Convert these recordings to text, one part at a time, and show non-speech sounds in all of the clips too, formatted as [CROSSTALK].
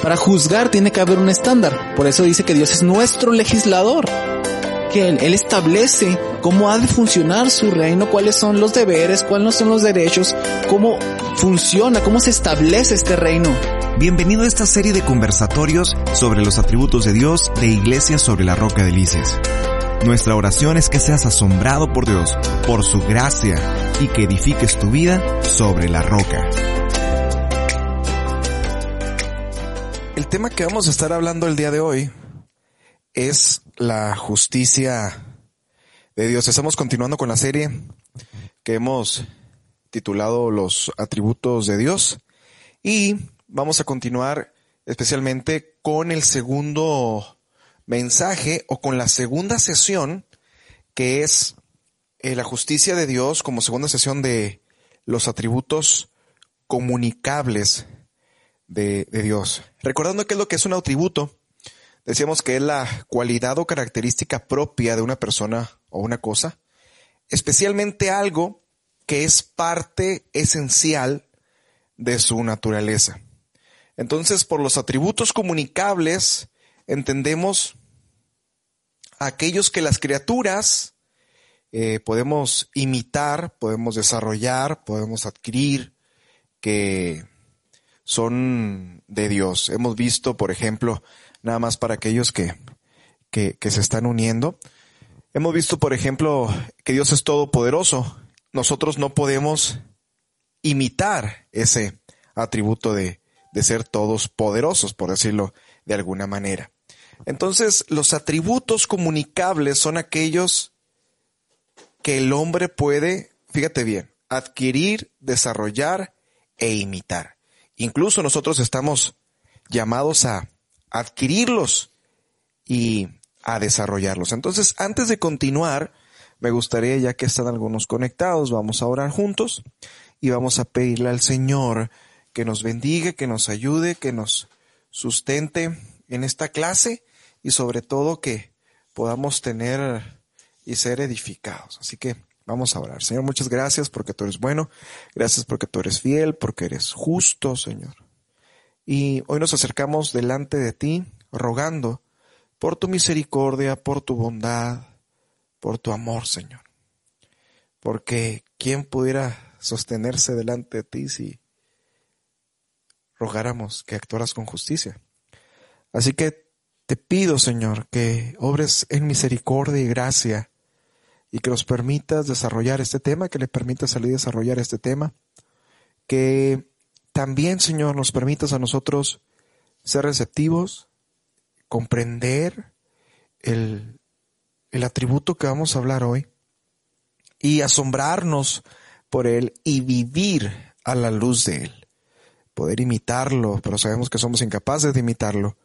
para juzgar tiene que haber un estándar. Por eso dice que Dios es nuestro legislador. Que él, establece cómo ha de funcionar su reino, cuáles son los deberes, cuáles son los derechos, cómo funciona, cómo se establece este reino. Bienvenido a esta serie de conversatorios sobre los atributos de Dios de Iglesia sobre la Roca de Lices. Nuestra oración es que seas asombrado por Dios, por su gracia y que edifiques tu vida sobre la roca. Tema que vamos a estar hablando el día de hoy es la justicia de Dios. Estamos continuando con la serie que hemos titulado Los atributos de Dios y vamos a continuar especialmente con el segundo mensaje o con la segunda sesión que es eh, la justicia de Dios como segunda sesión de los atributos comunicables de, de Dios. Recordando qué es lo que es un atributo, decíamos que es la cualidad o característica propia de una persona o una cosa, especialmente algo que es parte esencial de su naturaleza. Entonces, por los atributos comunicables, entendemos aquellos que las criaturas eh, podemos imitar, podemos desarrollar, podemos adquirir, que son de Dios. Hemos visto, por ejemplo, nada más para aquellos que, que, se están uniendo, hemos visto, por ejemplo, que Dios es todopoderoso. Nosotros no podemos imitar ese atributo de, de ser todos poderosos, por decirlo de alguna manera. Entonces, los atributos comunicables son aquellos que el hombre puede, fíjate bien, adquirir, desarrollar e imitar. Incluso nosotros estamos llamados a adquirirlos y a desarrollarlos. Entonces, antes de continuar, me gustaría, ya que están algunos conectados, vamos a orar juntos y vamos a pedirle al Señor que nos bendiga, que nos ayude, que nos sustente en esta clase y sobre todo que podamos tener y ser edificados. Así que vamos a orar. Señor, muchas gracias porque tú eres bueno, gracias porque tú eres fiel, porque eres justo, Señor. Y hoy nos acercamos delante de ti rogando por tu misericordia, por tu bondad, por tu amor, Señor. Porque ¿quién pudiera sostenerse delante de ti si rogáramos que actuaras con justicia? Así que te pido, Señor, que obres en misericordia y gracia y que nos permitas desarrollar este tema, que le permitas salir a desarrollar este tema, que también, Señor, nos permitas a nosotros ser receptivos, comprender el, el atributo que vamos a hablar hoy y asombrarnos por él y vivir a la luz de él. Poder imitarlo, pero sabemos que somos incapaces de imitarlo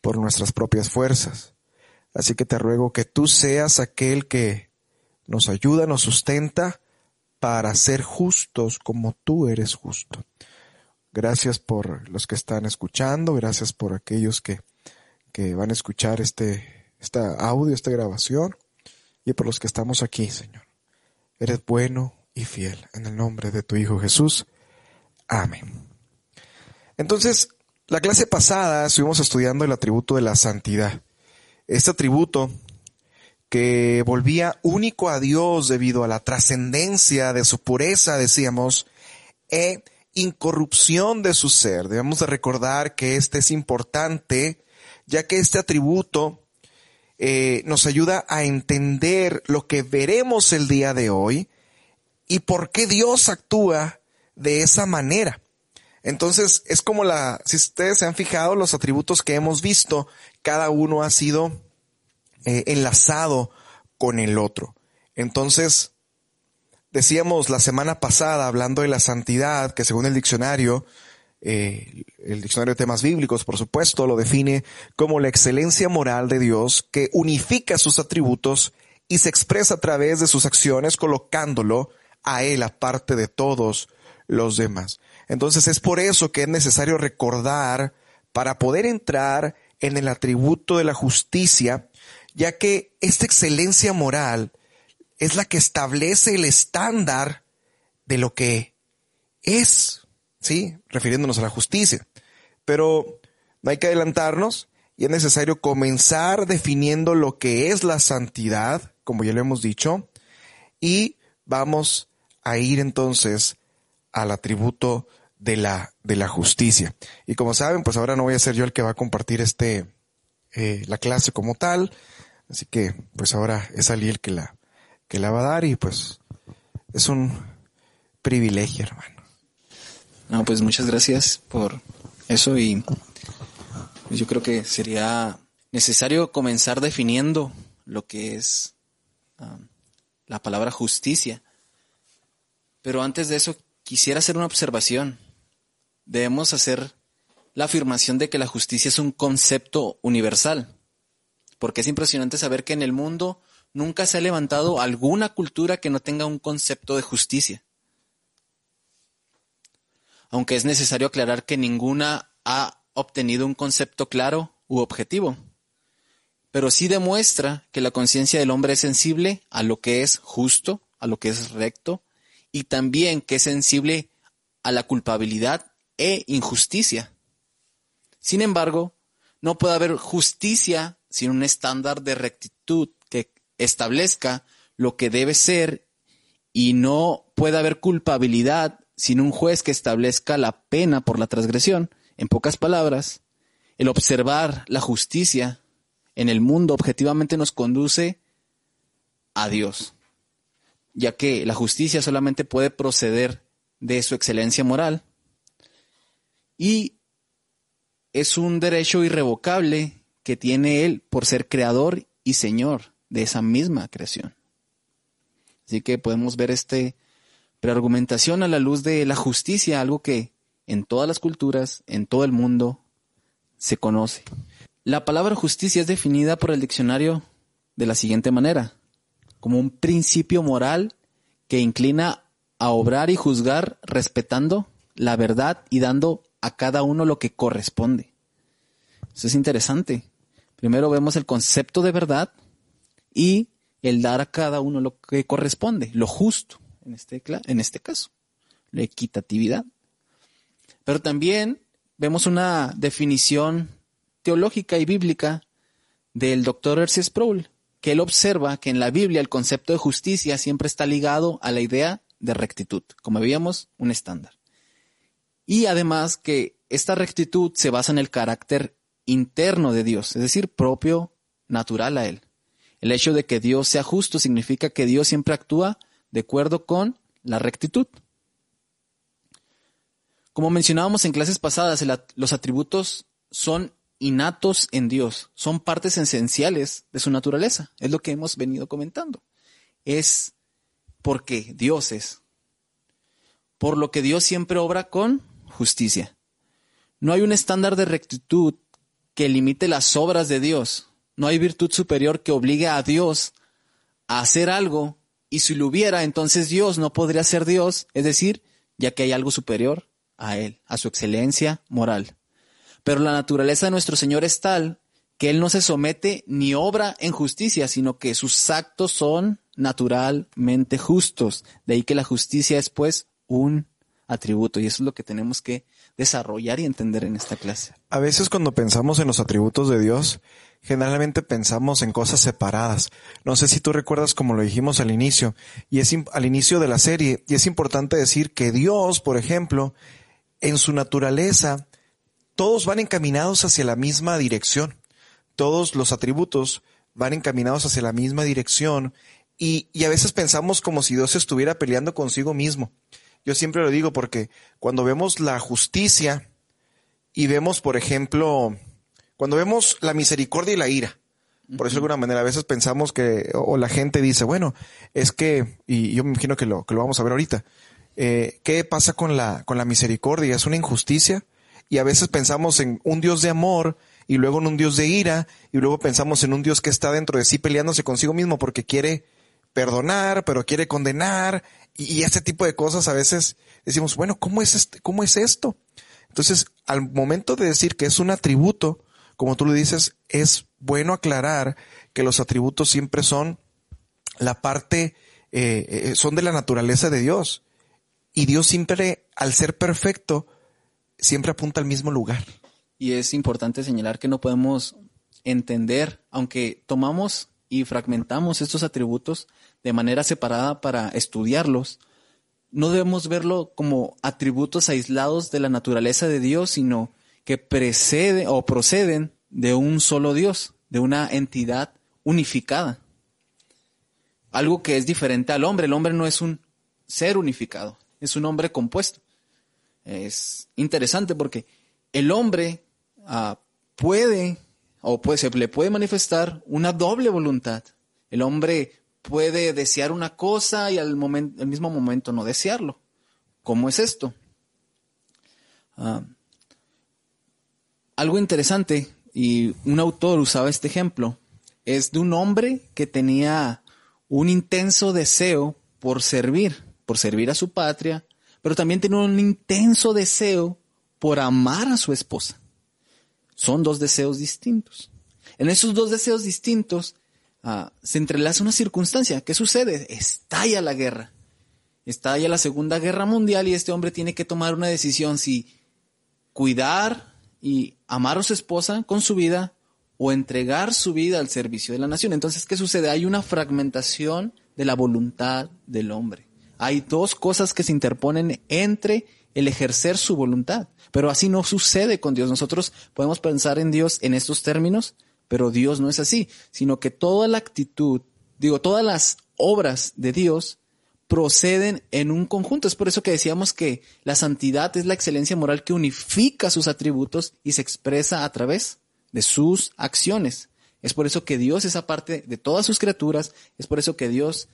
por nuestras propias fuerzas. Así que te ruego que tú seas aquel que nos ayuda, nos sustenta para ser justos como tú eres justo. Gracias por los que están escuchando, gracias por aquellos que, que van a escuchar este, este audio, esta grabación, y por los que estamos aquí, Señor. Eres bueno y fiel. En el nombre de tu Hijo Jesús. Amén. Entonces, la clase pasada estuvimos estudiando el atributo de la santidad. Este atributo que volvía único a Dios debido a la trascendencia de su pureza, decíamos, e incorrupción de su ser. Debemos de recordar que este es importante, ya que este atributo eh, nos ayuda a entender lo que veremos el día de hoy y por qué Dios actúa de esa manera. Entonces, es como la, si ustedes se han fijado, los atributos que hemos visto, cada uno ha sido eh, enlazado con el otro. Entonces, decíamos la semana pasada, hablando de la santidad, que según el diccionario, eh, el diccionario de temas bíblicos, por supuesto, lo define como la excelencia moral de Dios que unifica sus atributos y se expresa a través de sus acciones colocándolo a Él aparte de todos los demás. Entonces es por eso que es necesario recordar para poder entrar en el atributo de la justicia, ya que esta excelencia moral es la que establece el estándar de lo que es, ¿sí? Refiriéndonos a la justicia. Pero no hay que adelantarnos y es necesario comenzar definiendo lo que es la santidad, como ya lo hemos dicho, y vamos a ir entonces al atributo de la, de la justicia. Y como saben, pues ahora no voy a ser yo el que va a compartir este, eh, la clase como tal, así que pues ahora es Ali el que la, que la va a dar y pues es un privilegio, hermano. No, pues muchas gracias por eso y pues yo creo que sería necesario comenzar definiendo lo que es um, la palabra justicia. Pero antes de eso, quisiera hacer una observación. Debemos hacer la afirmación de que la justicia es un concepto universal, porque es impresionante saber que en el mundo nunca se ha levantado alguna cultura que no tenga un concepto de justicia. Aunque es necesario aclarar que ninguna ha obtenido un concepto claro u objetivo, pero sí demuestra que la conciencia del hombre es sensible a lo que es justo, a lo que es recto, y también que es sensible a la culpabilidad e injusticia. Sin embargo, no puede haber justicia sin un estándar de rectitud que establezca lo que debe ser y no puede haber culpabilidad sin un juez que establezca la pena por la transgresión. En pocas palabras, el observar la justicia en el mundo objetivamente nos conduce a Dios, ya que la justicia solamente puede proceder de su excelencia moral y es un derecho irrevocable que tiene Él por ser creador y Señor de esa misma creación. Así que podemos ver este preargumentación a la luz de la justicia, algo que en todas las culturas, en todo el mundo, se conoce. La palabra justicia es definida por el diccionario de la siguiente manera, como un principio moral que inclina a obrar y juzgar respetando la verdad y dando a cada uno lo que corresponde. Eso es interesante. Primero vemos el concepto de verdad y el dar a cada uno lo que corresponde, lo justo, en este, este caso, la equitatividad. Pero también vemos una definición teológica y bíblica del doctor R.C. Sproul, que él observa que en la Biblia el concepto de justicia siempre está ligado a la idea de rectitud, como veíamos, un estándar. Y además que esta rectitud se basa en el carácter interno de Dios, es decir, propio, natural a Él. El hecho de que Dios sea justo significa que Dios siempre actúa de acuerdo con la rectitud. Como mencionábamos en clases pasadas, los atributos son innatos en Dios, son partes esenciales de su naturaleza, es lo que hemos venido comentando. Es porque Dios es. Por lo que Dios siempre obra con justicia. No hay un estándar de rectitud que limite las obras de Dios. No hay virtud superior que obligue a Dios a hacer algo y si lo hubiera, entonces Dios no podría ser Dios, es decir, ya que hay algo superior a Él, a su excelencia moral. Pero la naturaleza de nuestro Señor es tal que Él no se somete ni obra en justicia, sino que sus actos son naturalmente justos. De ahí que la justicia es pues un atributo y eso es lo que tenemos que desarrollar y entender en esta clase. A veces cuando pensamos en los atributos de Dios, generalmente pensamos en cosas separadas. No sé si tú recuerdas como lo dijimos al inicio, y es al inicio de la serie, y es importante decir que Dios, por ejemplo, en su naturaleza, todos van encaminados hacia la misma dirección. Todos los atributos van encaminados hacia la misma dirección y, y a veces pensamos como si Dios estuviera peleando consigo mismo. Yo siempre lo digo porque cuando vemos la justicia y vemos, por ejemplo, cuando vemos la misericordia y la ira, por eso de alguna manera a veces pensamos que, o la gente dice, bueno, es que, y yo me imagino que lo, que lo vamos a ver ahorita, eh, ¿qué pasa con la, con la misericordia? ¿Es una injusticia? Y a veces pensamos en un Dios de amor y luego en un Dios de ira y luego pensamos en un Dios que está dentro de sí peleándose consigo mismo porque quiere perdonar, pero quiere condenar y, este tipo de cosas a veces decimos, bueno, ¿cómo es, este, ¿cómo es esto? Entonces, al momento de decir que es un atributo, como tú lo dices, es bueno aclarar que los atributos siempre son la parte, eh, eh, son de la naturaleza de Dios. Y Dios siempre, al ser perfecto, siempre apunta al mismo lugar. Y es importante señalar que no podemos entender, aunque tomamos y fragmentamos estos atributos de manera separada para estudiarlos, no debemos verlo como atributos aislados de la naturaleza de Dios, sino que preceden o proceden de un solo Dios, de una entidad unificada. Algo que es diferente al hombre. El hombre no es un ser unificado, es un hombre compuesto. Es interesante porque el hombre ah, puede o pues se le puede manifestar una doble voluntad. El hombre puede desear una cosa y al, mismo momento no desearlo. ¿Cómo es esto? Ah, algo interesante, y un autor usaba este ejemplo, es de un hombre que tenía un intenso deseo por servir, por servir a su patria, pero también tenía un intenso deseo por amar a su esposa. Son dos deseos distintos. En esos dos deseos distintos Ah, se entrelaza una circunstancia. ¿Qué sucede? Estalla la guerra. Estalla la Segunda Guerra Mundial y este hombre tiene que tomar una decisión si cuidar y amar a su esposa con su vida o entregar su vida al servicio de la nación. Entonces, ¿qué sucede? Hay una fragmentación de la voluntad del hombre. Hay dos cosas que se interponen entre el ejercer su voluntad. Pero así no sucede con Dios. Nosotros podemos pensar en Dios en estos términos, pero Dios no es así, sino que toda la actitud, digo, todas las obras de Dios proceden en un conjunto. Es por eso que decíamos que la santidad es la excelencia moral que unifica sus atributos y se expresa a través de sus acciones. Es por eso que Dios es aparte de todas sus criaturas, es por eso que Dios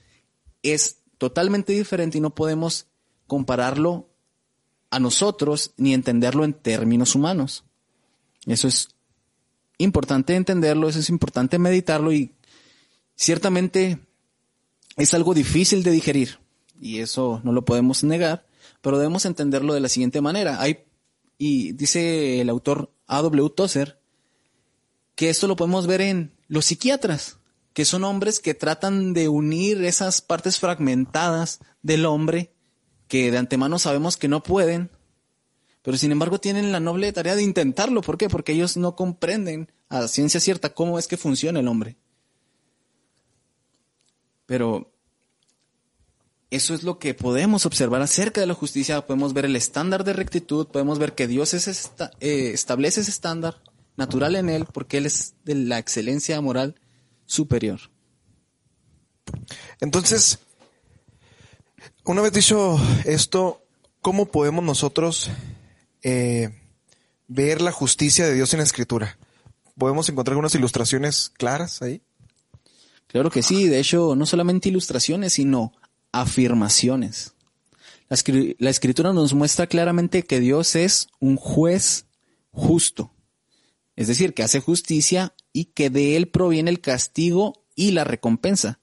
es totalmente diferente y no podemos compararlo a nosotros ni entenderlo en términos humanos. Eso es importante entenderlo, eso es importante meditarlo y ciertamente es algo difícil de digerir y eso no lo podemos negar, pero debemos entenderlo de la siguiente manera. Hay, y dice el autor A.W. Tozer que esto lo podemos ver en los psiquiatras, que son hombres que tratan de unir esas partes fragmentadas del hombre que de antemano sabemos que no pueden, pero sin embargo tienen la noble tarea de intentarlo. ¿Por qué? Porque ellos no comprenden a ciencia cierta cómo es que funciona el hombre. Pero eso es lo que podemos observar acerca de la justicia. Podemos ver el estándar de rectitud, podemos ver que Dios es eh, establece ese estándar natural en él porque él es de la excelencia moral superior. Entonces, una vez dicho esto, ¿cómo podemos nosotros eh, ver la justicia de Dios en la escritura. ¿Podemos encontrar algunas ilustraciones claras ahí? Claro que sí, de hecho, no solamente ilustraciones, sino afirmaciones. La, escritura nos muestra claramente que Dios es un juez justo, es decir, que hace justicia y que de él proviene el castigo y la recompensa.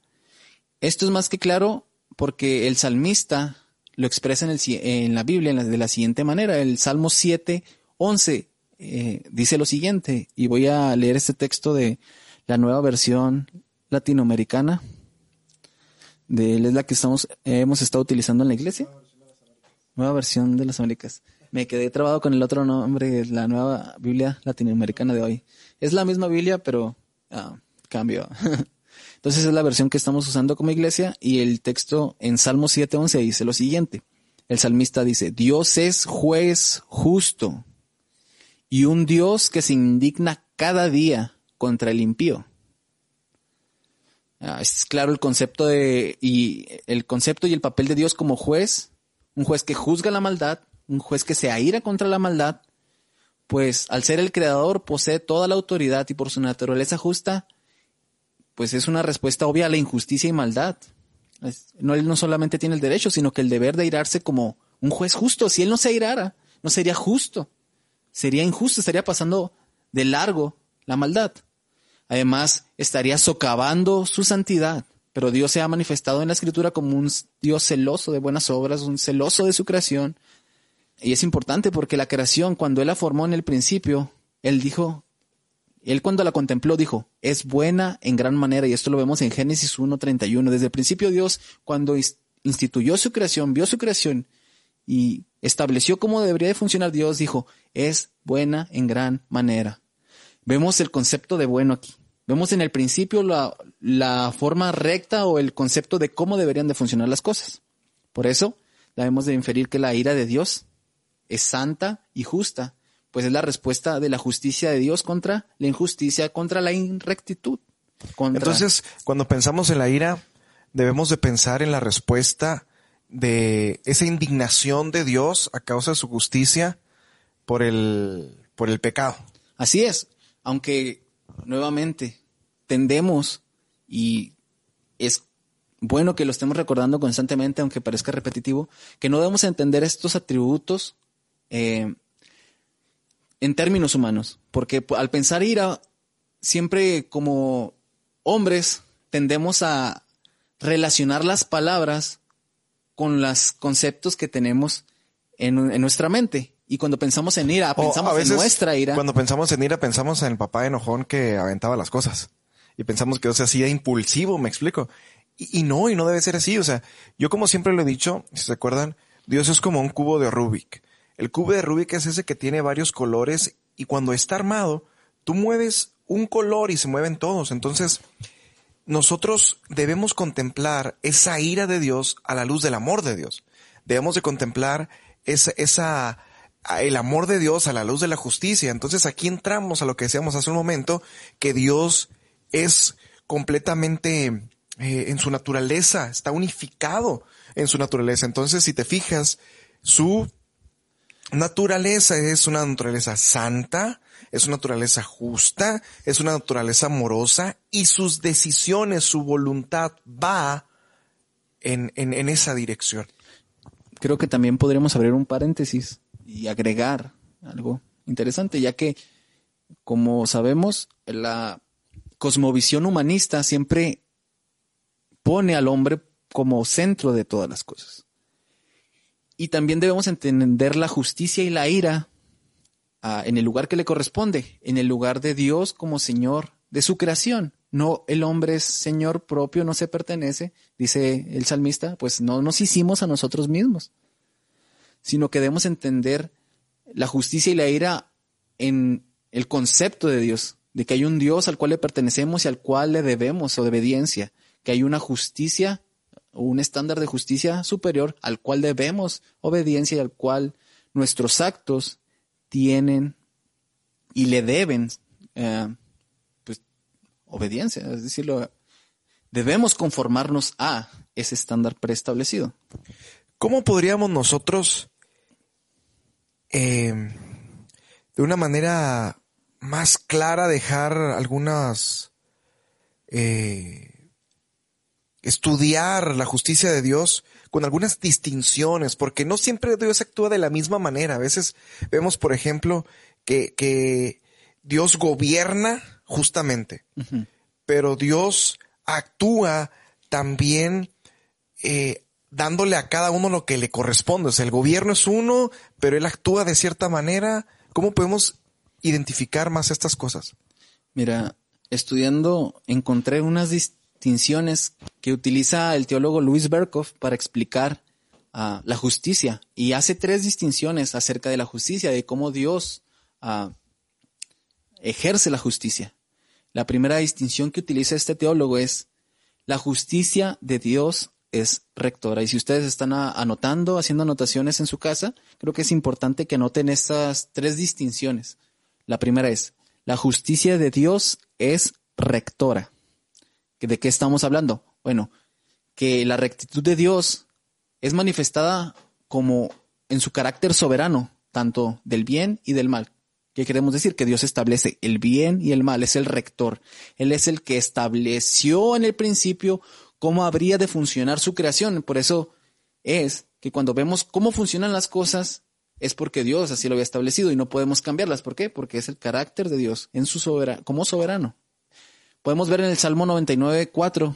Esto es más que claro porque el salmista lo expresa en, la Biblia de la siguiente manera. El Salmo 7, 11 eh, dice lo siguiente, y voy a leer este texto de la nueva versión latinoamericana. De es la que estamos, hemos estado utilizando en la iglesia. Nueva versión de las Américas. Me quedé trabado con el otro nombre, la nueva Biblia latinoamericana de hoy. Es la misma Biblia, pero ah, cambio. [LAUGHS] Entonces es la versión que estamos usando como iglesia y el texto en Salmo 7.11 dice lo siguiente. El salmista dice, Dios es juez justo y un Dios que se indigna cada día contra el impío. Ah, es claro el concepto de, y el concepto y el papel de Dios como juez, un juez que juzga la maldad, un juez que se aira contra la maldad, pues al ser el creador posee toda la autoridad y por su naturaleza justa pues es una respuesta obvia a la injusticia y maldad. no, él no solamente tiene el derecho, sino que el deber de airarse como un juez justo. Si él no se airara, no sería justo. Sería injusto, estaría pasando de largo la maldad. Además, estaría socavando su santidad. Pero Dios se ha manifestado en la escritura como un Dios celoso de buenas obras, un celoso de su creación. Y es importante porque la creación, cuando Él la formó en el principio, Él dijo él cuando la contempló dijo, es buena en gran manera, y esto lo vemos en Génesis 1.31. Desde el principio Dios, cuando instituyó su creación, vio su creación, y estableció cómo debería de funcionar Dios, dijo, es buena en gran manera. Vemos el concepto de bueno aquí. Vemos en el principio la, la forma recta o el concepto de cómo deberían de funcionar las cosas. Por eso, debemos de inferir que la ira de Dios es santa y justa, pues es la respuesta de la justicia de Dios contra la injusticia, contra la inrectitud. Contra... Entonces, cuando pensamos en la ira, debemos de pensar en la respuesta de esa indignación de Dios a causa de su justicia por el, por el pecado. Así es, aunque nuevamente tendemos y es bueno que lo estemos recordando constantemente, aunque parezca repetitivo, que no debemos entender estos atributos eh, en términos humanos, porque al pensar ira, siempre como hombres tendemos a relacionar las palabras con los conceptos que tenemos en, en nuestra mente. Y cuando pensamos en ira, pensamos a veces, en nuestra ira. Cuando pensamos en ira, pensamos en el papá enojón que aventaba las cosas. Y pensamos que Dios se hacía impulsivo, me explico. Y, y, no, y no debe ser así. O sea, yo como siempre lo he dicho, si se acuerdan, Dios es como un cubo de Rubik. El cubo de Rubik es ese que tiene varios colores y cuando está armado, tú mueves un color y se mueven todos. Entonces, nosotros debemos contemplar esa ira de Dios a la luz del amor de Dios. Debemos de contemplar esa, esa, el amor de Dios a la luz de la justicia. Entonces aquí entramos a lo que decíamos hace un momento, que Dios es completamente eh, en su naturaleza, está unificado en su naturaleza. Entonces, si te fijas, su naturaleza es una naturaleza santa, es una naturaleza justa, es una naturaleza amorosa y sus decisiones, su voluntad va en, en, esa dirección. Creo que también podríamos abrir un paréntesis y agregar algo interesante, ya que, como sabemos, la cosmovisión humanista siempre pone al hombre como centro de todas las cosas. Y también debemos entender la justicia y la ira uh, en el lugar que le corresponde, en el lugar de Dios como Señor de su creación. No el hombre es Señor propio, no se pertenece, dice el salmista, pues no nos hicimos a nosotros mismos, sino que debemos entender la justicia y la ira en el concepto de Dios, de que hay un Dios al cual le pertenecemos y al cual le debemos obediencia, que hay una justicia un estándar de justicia superior al cual debemos obediencia y al cual nuestros actos tienen y le deben eh, pues, obediencia, es decirlo, debemos conformarnos a ese estándar preestablecido. ¿Cómo podríamos nosotros, eh, de una manera más clara, dejar algunas eh, estudiar la justicia de Dios con algunas distinciones, porque no siempre Dios actúa de la misma manera. A veces vemos, por ejemplo, que, que Dios gobierna justamente, uh -huh. pero Dios actúa también eh, dándole a cada uno lo que le corresponde. O sea, el gobierno es uno, pero Él actúa de cierta manera. ¿Cómo podemos identificar más estas cosas? Mira, estudiando encontré unas distinciones distinciones que utiliza el teólogo Luis Berkhoff para explicar uh, la justicia y hace tres distinciones acerca de la justicia, de cómo Dios uh, ejerce la justicia. La primera distinción que utiliza este teólogo es la justicia de Dios es rectora. Y si ustedes están anotando, haciendo anotaciones en su casa, creo que es importante que anoten estas tres distinciones. La primera es, la justicia de Dios es rectora. ¿De qué estamos hablando? Bueno, que la rectitud de Dios es manifestada como en su carácter soberano, tanto del bien y del mal. ¿Qué queremos decir? Que Dios establece el bien y el mal, es el rector. Él es el que estableció en el principio cómo habría de funcionar su creación. Por eso es que cuando vemos cómo funcionan las cosas, es porque Dios así lo había establecido y no podemos cambiarlas. ¿Por qué? Porque es el carácter de Dios en su soberano, como soberano. Podemos ver en el Salmo 99, 4,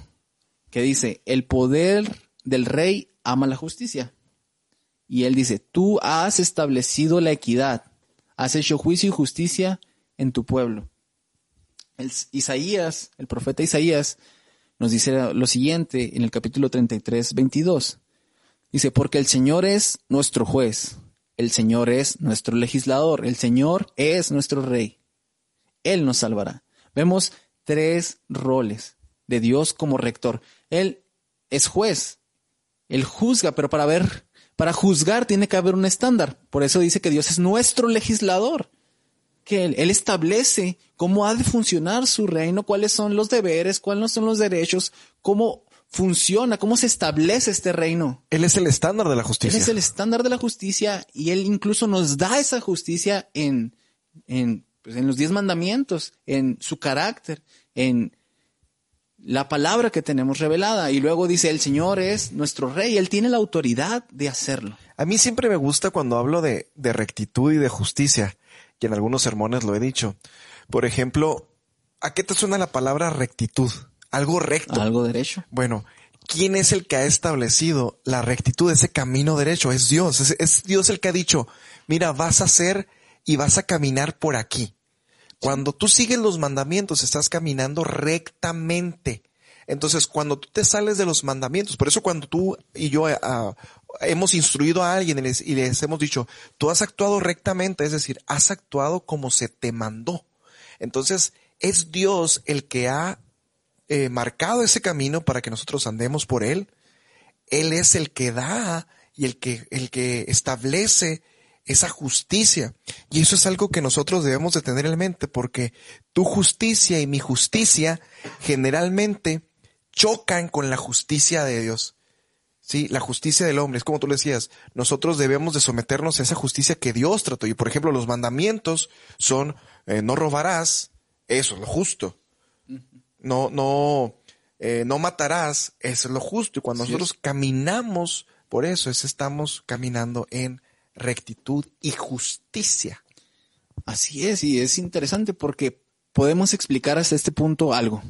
que dice, el poder del rey ama la justicia. Y él dice, tú has establecido la equidad, has hecho juicio y justicia en tu pueblo. Isaías, el profeta Isaías, nos dice lo siguiente en el capítulo 33, 22. Dice, porque el Señor es nuestro juez, el Señor es nuestro legislador, el Señor es nuestro rey. Él nos salvará. Vemos tres roles de Dios como rector. Él es juez. Él juzga, pero para ver, para juzgar tiene que haber un estándar. Por eso dice que Dios es nuestro legislador. Que él, él establece cómo ha de funcionar su reino, cuáles son los deberes, cuáles son los derechos, cómo funciona, cómo se establece este reino. Él es el estándar de la justicia. Él es el estándar de la justicia y él incluso nos da esa justicia en, en, pues, en los diez mandamientos, en su carácter, en la palabra que tenemos revelada. Y luego dice, el Señor es nuestro rey, Él tiene la autoridad de hacerlo. A mí siempre me gusta cuando hablo de, de rectitud y de justicia, y en algunos sermones lo he dicho. Por ejemplo, ¿a qué te suena la palabra rectitud? Algo recto. Algo derecho. Bueno, ¿quién es el que ha establecido la rectitud, ese camino derecho? Es Dios. Es, es Dios el que ha dicho, mira, vas a hacer y vas a caminar por aquí. Cuando tú sigues los mandamientos, estás caminando rectamente. Entonces, cuando tú te sales de los mandamientos, por eso cuando tú y yo uh, hemos instruido a alguien y les, y les, hemos dicho, tú has actuado rectamente, es decir, has actuado como se te mandó. Entonces, es Dios el que ha eh, marcado ese camino para que nosotros andemos por él. Él es el que da y el que, el que establece esa justicia. Y eso es algo que nosotros debemos de tener en mente porque tu justicia y mi justicia generalmente chocan con la justicia de Dios. Sí, la justicia del hombre, es como tú le decías, nosotros debemos de someternos a esa justicia que Dios trató. Y por ejemplo, los mandamientos son, eh, no robarás, eso es lo justo. No, no, eh, no matarás, eso es lo justo. Y cuando sí nosotros caminamos por eso, es estamos caminando en rectitud y justicia. Así es, y es interesante porque podemos explicar hasta este punto algo,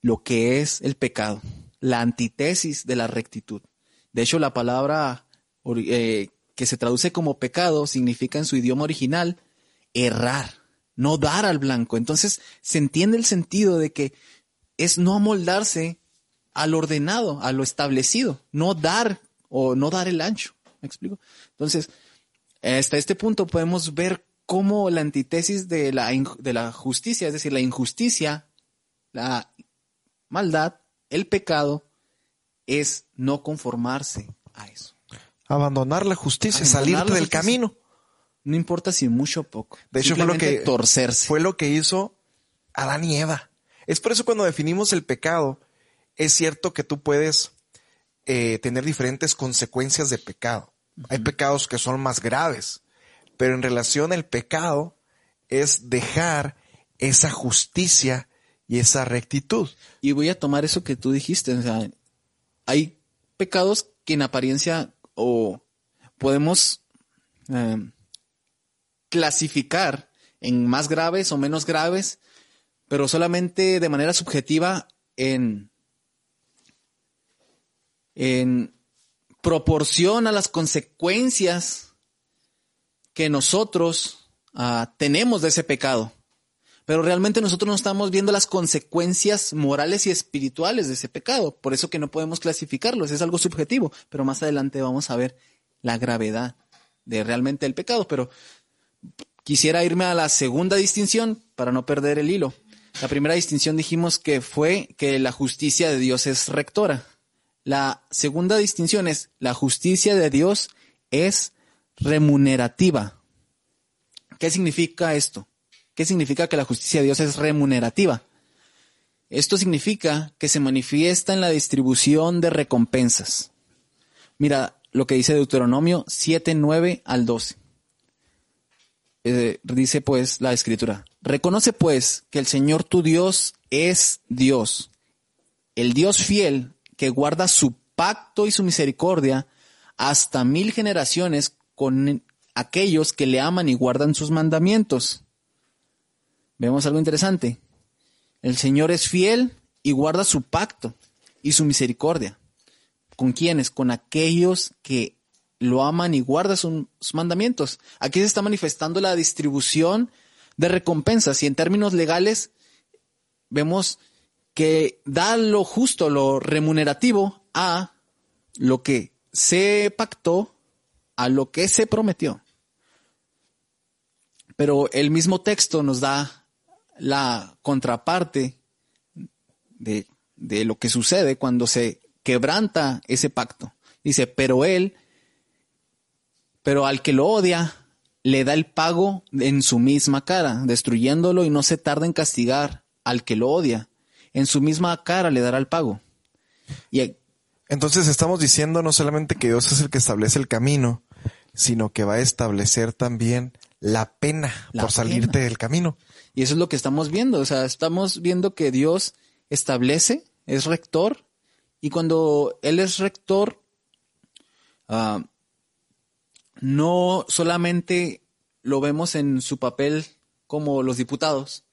lo que es el pecado, la antítesis de la rectitud. De hecho, la palabra eh, que se traduce como pecado significa en su idioma original errar, no dar al blanco. Entonces se entiende el sentido de que es no amoldarse al ordenado, a lo establecido, no dar o no dar el ancho. ¿Me explico? Entonces, hasta este punto podemos ver cómo la antítesis de la, de la justicia, es decir, la injusticia, la maldad, el pecado, es no conformarse a eso. Abandonar la justicia, Abandonar la del justicia. camino. No importa si mucho o poco. De hecho, fue lo que torcerse. Fue lo que hizo Adán y Eva. Es por eso cuando definimos el pecado, es cierto que tú puedes eh, tener diferentes consecuencias de pecado. Uh -huh. Hay pecados que son más graves, pero en relación al pecado es dejar esa justicia y esa rectitud. Y voy a tomar eso que tú dijiste. O sea, hay pecados que en apariencia o podemos eh, clasificar en más graves o menos graves, pero solamente de manera subjetiva en en proporción a las consecuencias que nosotros uh, tenemos de ese pecado. Pero realmente nosotros no estamos viendo las consecuencias morales y espirituales de ese pecado. Por eso que no podemos clasificarlos. Es algo subjetivo. Pero más adelante vamos a ver la gravedad de realmente el pecado. Pero quisiera irme a la segunda distinción para no perder el hilo. La primera distinción dijimos que fue que la justicia de Dios es rectora. La segunda distinción es la justicia de Dios es remunerativa. ¿Qué significa esto? ¿Qué significa que la justicia de Dios es remunerativa? Esto significa que se manifiesta en la distribución de recompensas. Mira lo que dice Deuteronomio 7, 9 al 12. Eh, dice pues la escritura, reconoce pues que el Señor tu Dios es Dios, el Dios fiel que guarda su pacto y su misericordia hasta mil generaciones con aquellos que le aman y guardan sus mandamientos. Vemos algo interesante. El Señor es fiel y guarda su pacto y su misericordia. ¿Con quiénes? Con aquellos que lo aman y guardan sus mandamientos. Aquí se está manifestando la distribución de recompensas y en términos legales vemos que da lo justo, lo remunerativo a lo que se pactó a lo que se prometió. Pero el mismo texto nos da la contraparte de, de lo que sucede cuando se quebranta ese pacto. Dice, pero él, pero al que lo odia, le da el pago en su misma cara, destruyéndolo y no se tarda en castigar al que lo odia. En su misma cara le dará el pago. Y entonces estamos diciendo no solamente que Dios es el que establece el camino, sino que va a establecer también la pena por salirte del camino. Y eso es lo que estamos viendo. O sea, estamos viendo que Dios establece, es rector, y cuando Él es rector, uh, no solamente lo vemos en su papel como los diputados,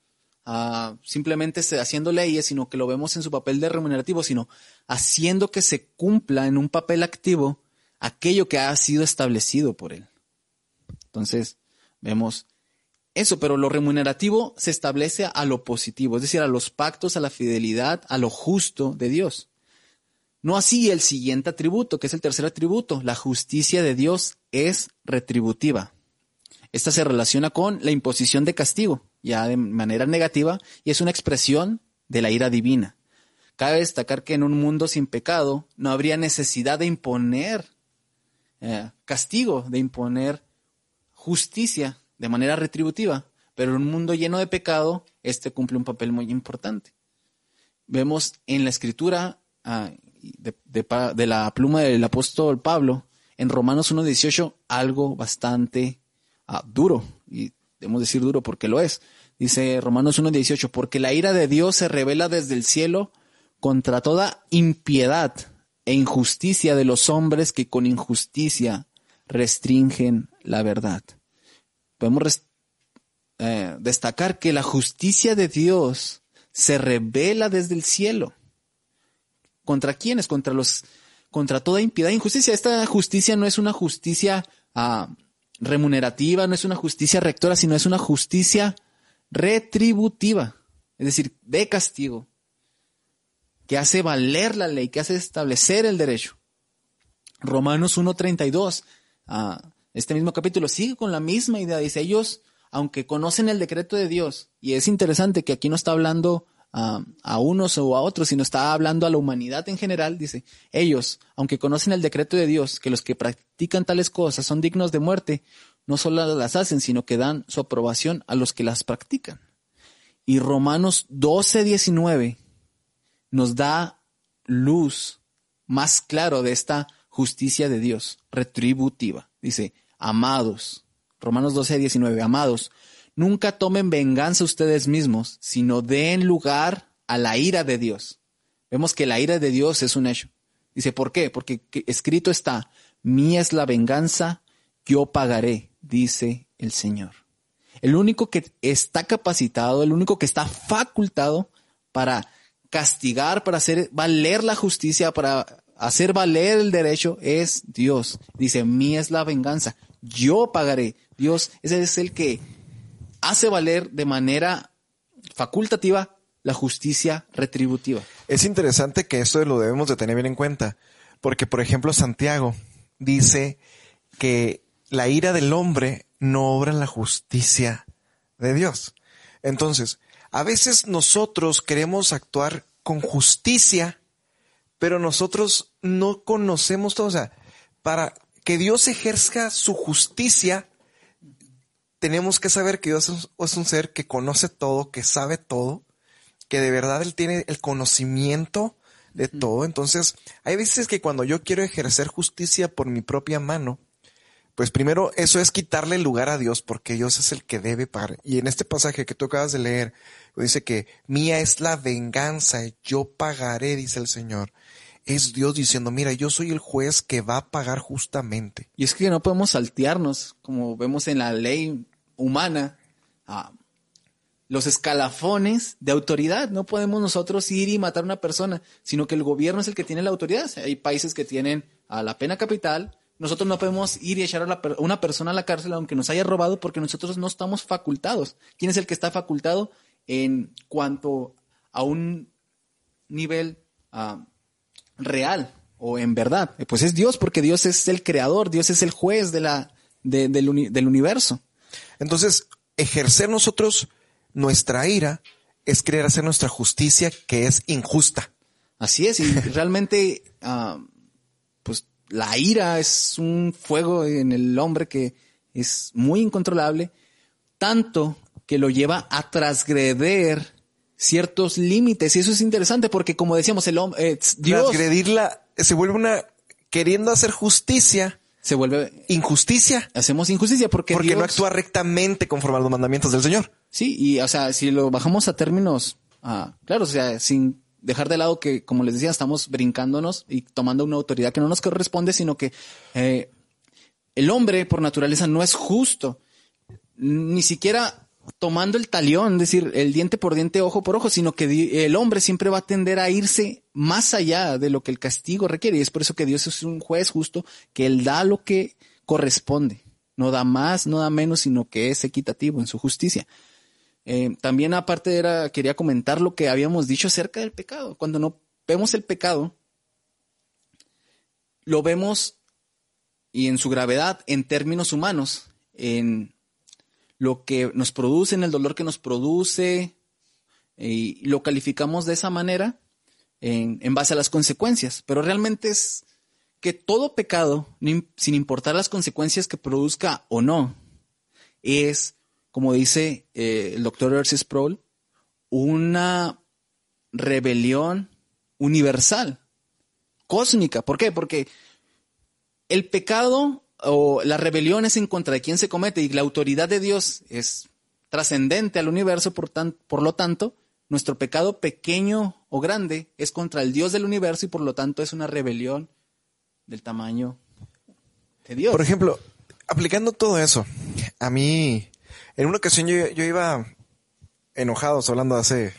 uh, simplemente haciendo leyes, sino que lo vemos en su papel de remunerativo, sino haciendo que se cumpla en un papel activo aquello que ha sido establecido por Él. Entonces, vemos eso, pero lo remunerativo se establece a lo positivo, es decir, a los pactos, a la fidelidad, a lo justo de Dios. No así el siguiente atributo, que es el tercer atributo. La justicia de Dios es retributiva. Esta se relaciona con la imposición de castigo, ya de manera negativa, y es una expresión de la ira divina. Cabe destacar que en un mundo sin pecado no habría necesidad de imponer eh, castigo, de imponer justicia de manera retributiva, pero en un mundo lleno de pecado, este cumple un papel muy importante. Vemos en la escritura ah, de, la pluma del apóstol Pablo, en Romanos 1.18, algo bastante ah, duro, y debemos decir duro porque lo es. Dice Romanos 1.18, porque la ira de Dios se revela desde el cielo contra toda impiedad e injusticia de los hombres que con injusticia restringen la verdad. Podemos eh, destacar que la justicia de Dios se revela desde el cielo. ¿Contra quiénes? Contra los, contra toda impiedad e injusticia. Esta justicia no es una justicia ah, remunerativa, no es una justicia rectora, sino es una justicia retributiva, es decir, de castigo, que hace valer la ley, que hace establecer el derecho. Romanos 1.32, ah, este mismo capítulo, sigue con la misma idea. Dice, ellos, aunque conocen el decreto de Dios, y es interesante que aquí no está hablando a, unos o a otros, sino está hablando a la humanidad en general, dice, ellos, aunque conocen el decreto de Dios, que los que practican tales cosas son dignos de muerte, no solo las hacen, sino que dan su aprobación a los que las practican. Y Romanos 12, 19 nos da luz más claro de esta justicia de Dios, retributiva. Dice, amados, Romanos 12, 19, amados, Nunca tomen venganza ustedes mismos, sino den lugar a la ira de Dios. Vemos que la ira de Dios es un hecho. Dice, ¿por qué? Porque escrito está, mía es la venganza, yo pagaré, dice el Señor. El único que está capacitado, el único que está facultado para castigar, para hacer valer la justicia, para hacer valer el derecho, es Dios. Dice, mía es la venganza, yo pagaré. Dios, ese es el que hace valer de manera facultativa la justicia retributiva. Es interesante que esto lo debemos de tener bien en cuenta, porque por ejemplo Santiago dice que la ira del hombre no obra la justicia de Dios. Entonces, a veces nosotros queremos actuar con justicia, pero nosotros no conocemos todo. O sea, para que Dios ejerza su justicia, tenemos que saber que Dios es un ser que conoce todo, que sabe todo, que de verdad Él tiene el conocimiento de todo. Entonces, hay veces que cuando yo quiero ejercer justicia por mi propia mano, pues primero eso es quitarle el lugar a Dios porque Dios es el que debe pagar. Y en este pasaje que tú acabas de leer, dice que mía es la venganza, yo pagaré, dice el Señor. Es Dios diciendo, mira, yo soy el juez que va a pagar justamente. Y es que no podemos saltearnos, como vemos en la ley humana los escalafones de autoridad. No podemos nosotros ir y matar a una persona, sino que el gobierno es el que tiene la autoridad. Hay países que tienen a la pena capital. Nosotros no podemos ir y echar a, una persona a la cárcel aunque nos haya robado porque nosotros no estamos facultados. ¿Quién es el que está facultado en cuanto a un nivel real o en verdad? Pues es Dios, porque Dios es el creador, Dios es el juez de la, del universo. Entonces, ejercer nosotros nuestra ira es querer hacer nuestra justicia que es injusta. Así es, y [LAUGHS] realmente, ah, pues la ira es un fuego en el hombre que es muy incontrolable, tanto que lo lleva a transgreder ciertos límites. Y eso es interesante porque, como decíamos, el hombre, Dios Transgredirla se vuelve una queriendo hacer justicia, se vuelve, injusticia, hacemos injusticia porque, porque no actúa rectamente conforme a los mandamientos del Señor. Sí, y o sea, si lo bajamos a términos, ah, claro, o sea, sin dejar de lado que, como les decía, estamos brincándonos y tomando una autoridad que no nos corresponde, sino que eh, el hombre por naturaleza no es justo, ni siquiera tomando el talión, es decir, el diente por diente, ojo por ojo, sino que el hombre siempre va a tender a irse más allá de lo que el castigo requiere. Y es por eso que Dios es un juez justo, que Él da lo que corresponde. No da más, no da menos, sino que es equitativo en su justicia. Eh, también aparte era, quería comentar lo que habíamos dicho acerca del pecado. Cuando no vemos el pecado, lo vemos y en su gravedad en términos humanos, en lo que nos produce, en el dolor que nos produce, y lo calificamos de esa manera en, en base a las consecuencias. Pero realmente es que todo pecado, sin importar las consecuencias que produzca o no, es, como dice eh, el doctor R.C. Sproul, una rebelión universal, cósmica. ¿Por qué? Porque el pecado o la rebelión es en contra de quien se comete y la autoridad de Dios es trascendente al universo, por, tan- por lo tanto, nuestro pecado pequeño o grande es contra el Dios del universo y por lo tanto es una rebelión del tamaño de Dios. Por ejemplo, aplicando todo eso, a mí, en una ocasión yo, yo iba enojado, estoy hablando hace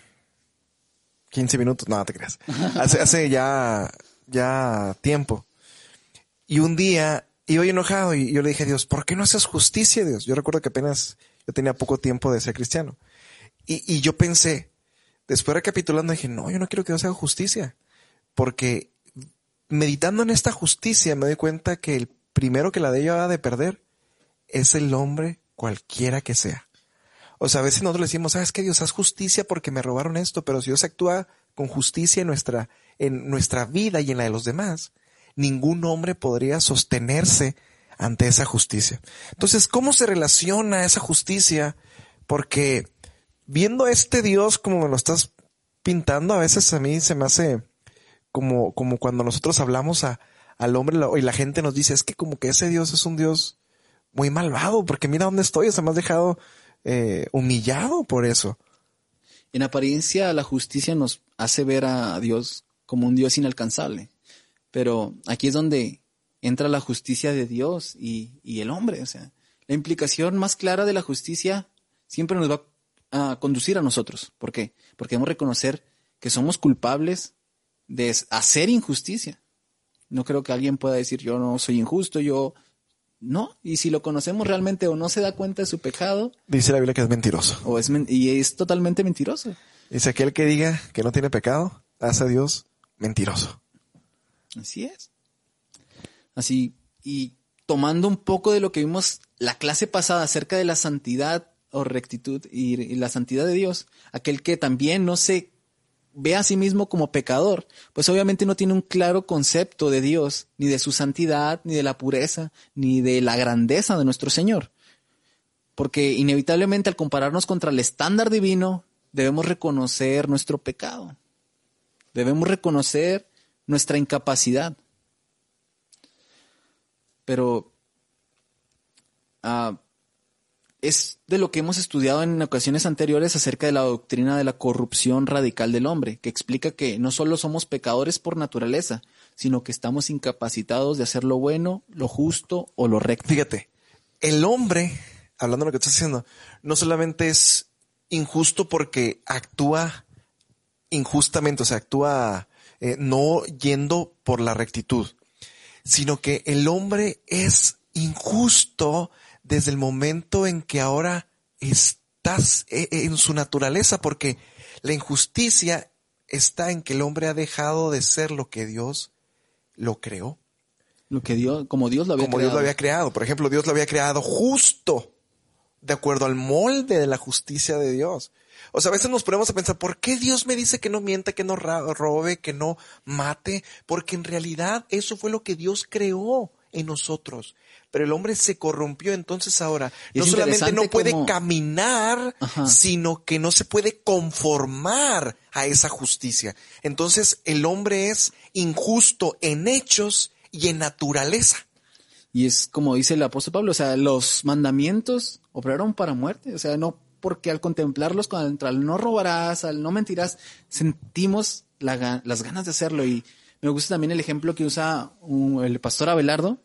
15 minutos, no, no te creas, [LAUGHS] hace, hace ya, ya tiempo. Y un día iba yo enojado y yo le dije a Dios, ¿por qué no haces justicia, Dios? Yo recuerdo que apenas yo tenía poco tiempo de ser cristiano. Y, y yo pensé, después recapitulando, dije, no, yo no quiero que Dios haga justicia. Porque meditando en esta justicia me doy cuenta que el primero que la de ella va de perder es el hombre cualquiera que sea. O sea, a veces nosotros le decimos, ¿sabes qué? Dios, haz justicia porque me robaron esto, pero si Dios actúa con justicia en nuestra, en nuestra vida y en la de los demás, ningún hombre podría sostenerse ante esa justicia. Entonces, ¿cómo se relaciona esa justicia? Porque viendo este Dios como me lo estás pintando, a veces a mí se me hace como, como cuando nosotros hablamos a, al hombre y la gente nos dice, es que como que ese Dios es un Dios muy malvado, porque mira dónde estoy, o sea, me has dejado eh, humillado por eso. En apariencia, la justicia nos hace ver a Dios como un Dios inalcanzable. Pero aquí es donde entra la justicia de Dios y, y el hombre. O sea, la implicación más clara de la justicia siempre nos va a conducir a nosotros. ¿Por qué? Porque debemos reconocer que somos culpables de hacer injusticia. No creo que alguien pueda decir yo no soy injusto, yo no. Y si lo conocemos realmente o no se da cuenta de su pecado, Dice la Biblia que es mentiroso. o es men- y es totalmente mentiroso. Dice aquel que diga que no tiene pecado, hace a Dios mentiroso. Así es. Así, y tomando un poco de lo que vimos la clase pasada acerca de la santidad o rectitud y, la santidad de Dios, aquel que también no se ve a sí mismo como pecador, pues obviamente no tiene un claro concepto de Dios, ni de su santidad, ni de la pureza, ni de la grandeza de nuestro Señor. Porque inevitablemente al compararnos contra el estándar divino, debemos reconocer nuestro pecado. Debemos reconocer nuestra incapacidad. Pero ah, es de lo que hemos estudiado en ocasiones anteriores acerca de la doctrina de la corrupción radical del hombre, que explica que no solo somos pecadores por naturaleza, sino que estamos incapacitados de hacer lo bueno, lo justo o lo recto. Fíjate, el hombre, hablando de lo que estás haciendo, no solamente es injusto porque actúa injustamente, o sea, actúa eh, no yendo por la rectitud, sino que el hombre es injusto desde el momento en que ahora estás eh, en su naturaleza, porque la injusticia está en que el hombre ha dejado de ser lo que Dios lo creó. Lo que Dios, como Dios lo había como creado. Dios lo había creado. Por ejemplo, Dios lo había creado justo de acuerdo al molde de la justicia de Dios. O sea, a veces nos ponemos a pensar, ¿por qué Dios me dice que no mienta, que no robe, que no mate? Porque en realidad eso fue lo que Dios creó en nosotros. Pero el hombre se corrompió, entonces ahora Y no solamente no puede caminar, Ajá. sino que no se puede conformar a esa justicia. Entonces el hombre es injusto en hechos y en naturaleza. Y es como dice el apóstol Pablo, o sea, los mandamientos operaron para muerte, o sea, no porque al contemplarlos, cuando al no robarás, al no mentirás, sentimos la las ganas de hacerlo. Y me gusta también el ejemplo que usa un- el pastor Abelardo,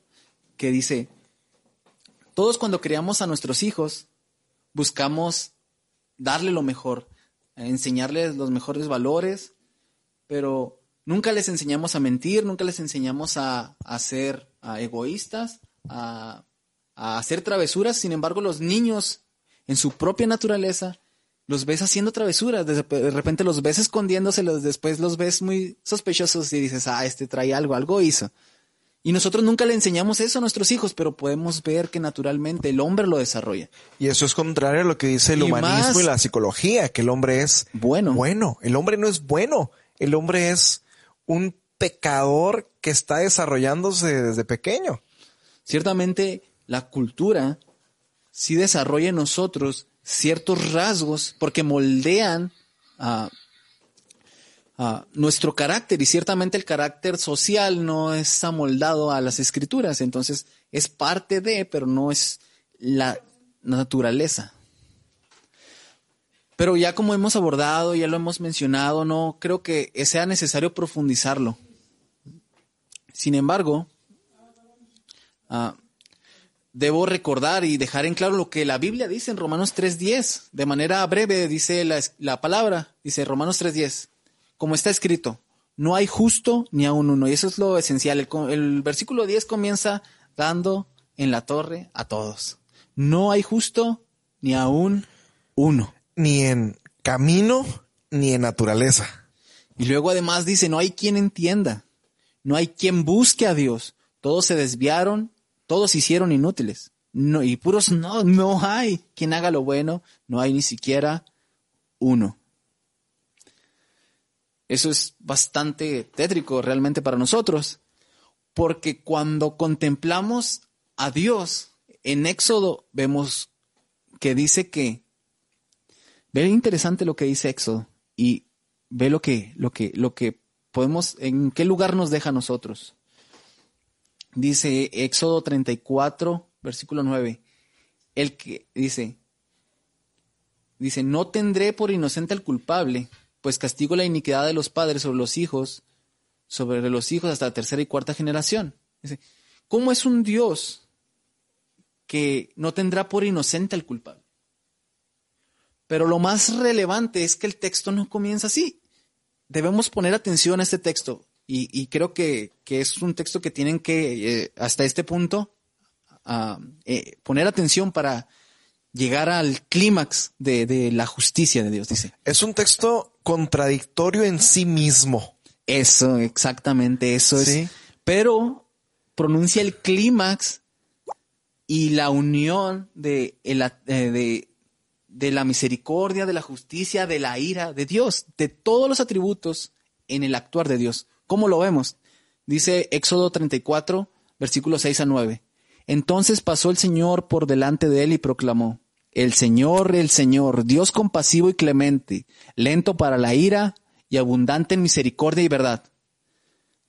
que dice, todos cuando criamos a nuestros hijos, buscamos darle lo mejor, enseñarles los mejores valores, pero nunca les enseñamos a mentir, nunca les enseñamos a, a ser a egoístas, a, a hacer travesuras. Sin embargo, los niños, en su propia naturaleza, los ves haciendo travesuras. De rep- de repente los ves escondiéndoselos, después los ves muy sospechosos y dices, ah, este trae algo, algo hizo. Y nosotros nunca le enseñamos eso a nuestros hijos, pero podemos ver que naturalmente el hombre lo desarrolla. Y eso es contrario a lo que dice el Y humanismo más- y la psicología, que el hombre es Bueno. bueno. El hombre no es bueno. El hombre es un pecador que está desarrollándose desde pequeño. Ciertamente la cultura sí desarrolla en nosotros ciertos rasgos porque moldean a, nuestro carácter y ciertamente el carácter social no es amoldado a las escrituras, entonces es parte de, pero no es la naturaleza. Pero ya como hemos abordado, ya lo hemos mencionado, no creo que sea necesario profundizarlo. Sin embargo, ah, debo recordar y dejar en claro lo que la Biblia dice en Romanos 3.10. De manera breve dice la, la palabra, dice Romanos 3.10, como está escrito, no hay justo ni a un uno. Y eso es lo esencial. El, versículo 10 comienza dando en la torre a todos. No hay justo ni a un uno. Ni en camino, ni en naturaleza. Y luego además dice, no hay quien entienda, no hay quien busque a Dios. Todos se desviaron, todos se hicieron inútiles. No, y puros no, no hay quien haga lo bueno, no hay ni siquiera uno. Eso es bastante tétrico realmente para nosotros, porque cuando contemplamos a Dios en Éxodo vemos que dice que Ve interesante lo que dice Éxodo y ve lo que, lo que, lo que podemos, en qué lugar nos deja a nosotros. Dice Éxodo 34, versículo 9. El que dice, dice, no tendré por inocente al culpable, pues castigo la iniquidad de los padres sobre los hijos, sobre los hijos hasta la tercera y cuarta generación. ¿cómo es un Dios que no tendrá por inocente al culpable? Pero lo más relevante es que el texto no comienza así. Debemos poner atención a este texto y, creo que, es un texto que tienen que, eh, hasta este punto, uh, eh, poner atención para llegar al clímax de, de, la justicia de Dios, dice. Es un texto contradictorio en sí mismo. Eso, exactamente, eso ¿Sí? es. Pero pronuncia el clímax y la unión de, eh, de de la misericordia, de la justicia, de la ira de Dios, de todos los atributos en el actuar de Dios. ¿Cómo lo vemos? Dice Éxodo 34, versículos 6 a 9. Entonces pasó el Señor por delante de él y proclamó, El Señor, el Señor, Dios compasivo y clemente, lento para la ira y abundante en misericordia y verdad.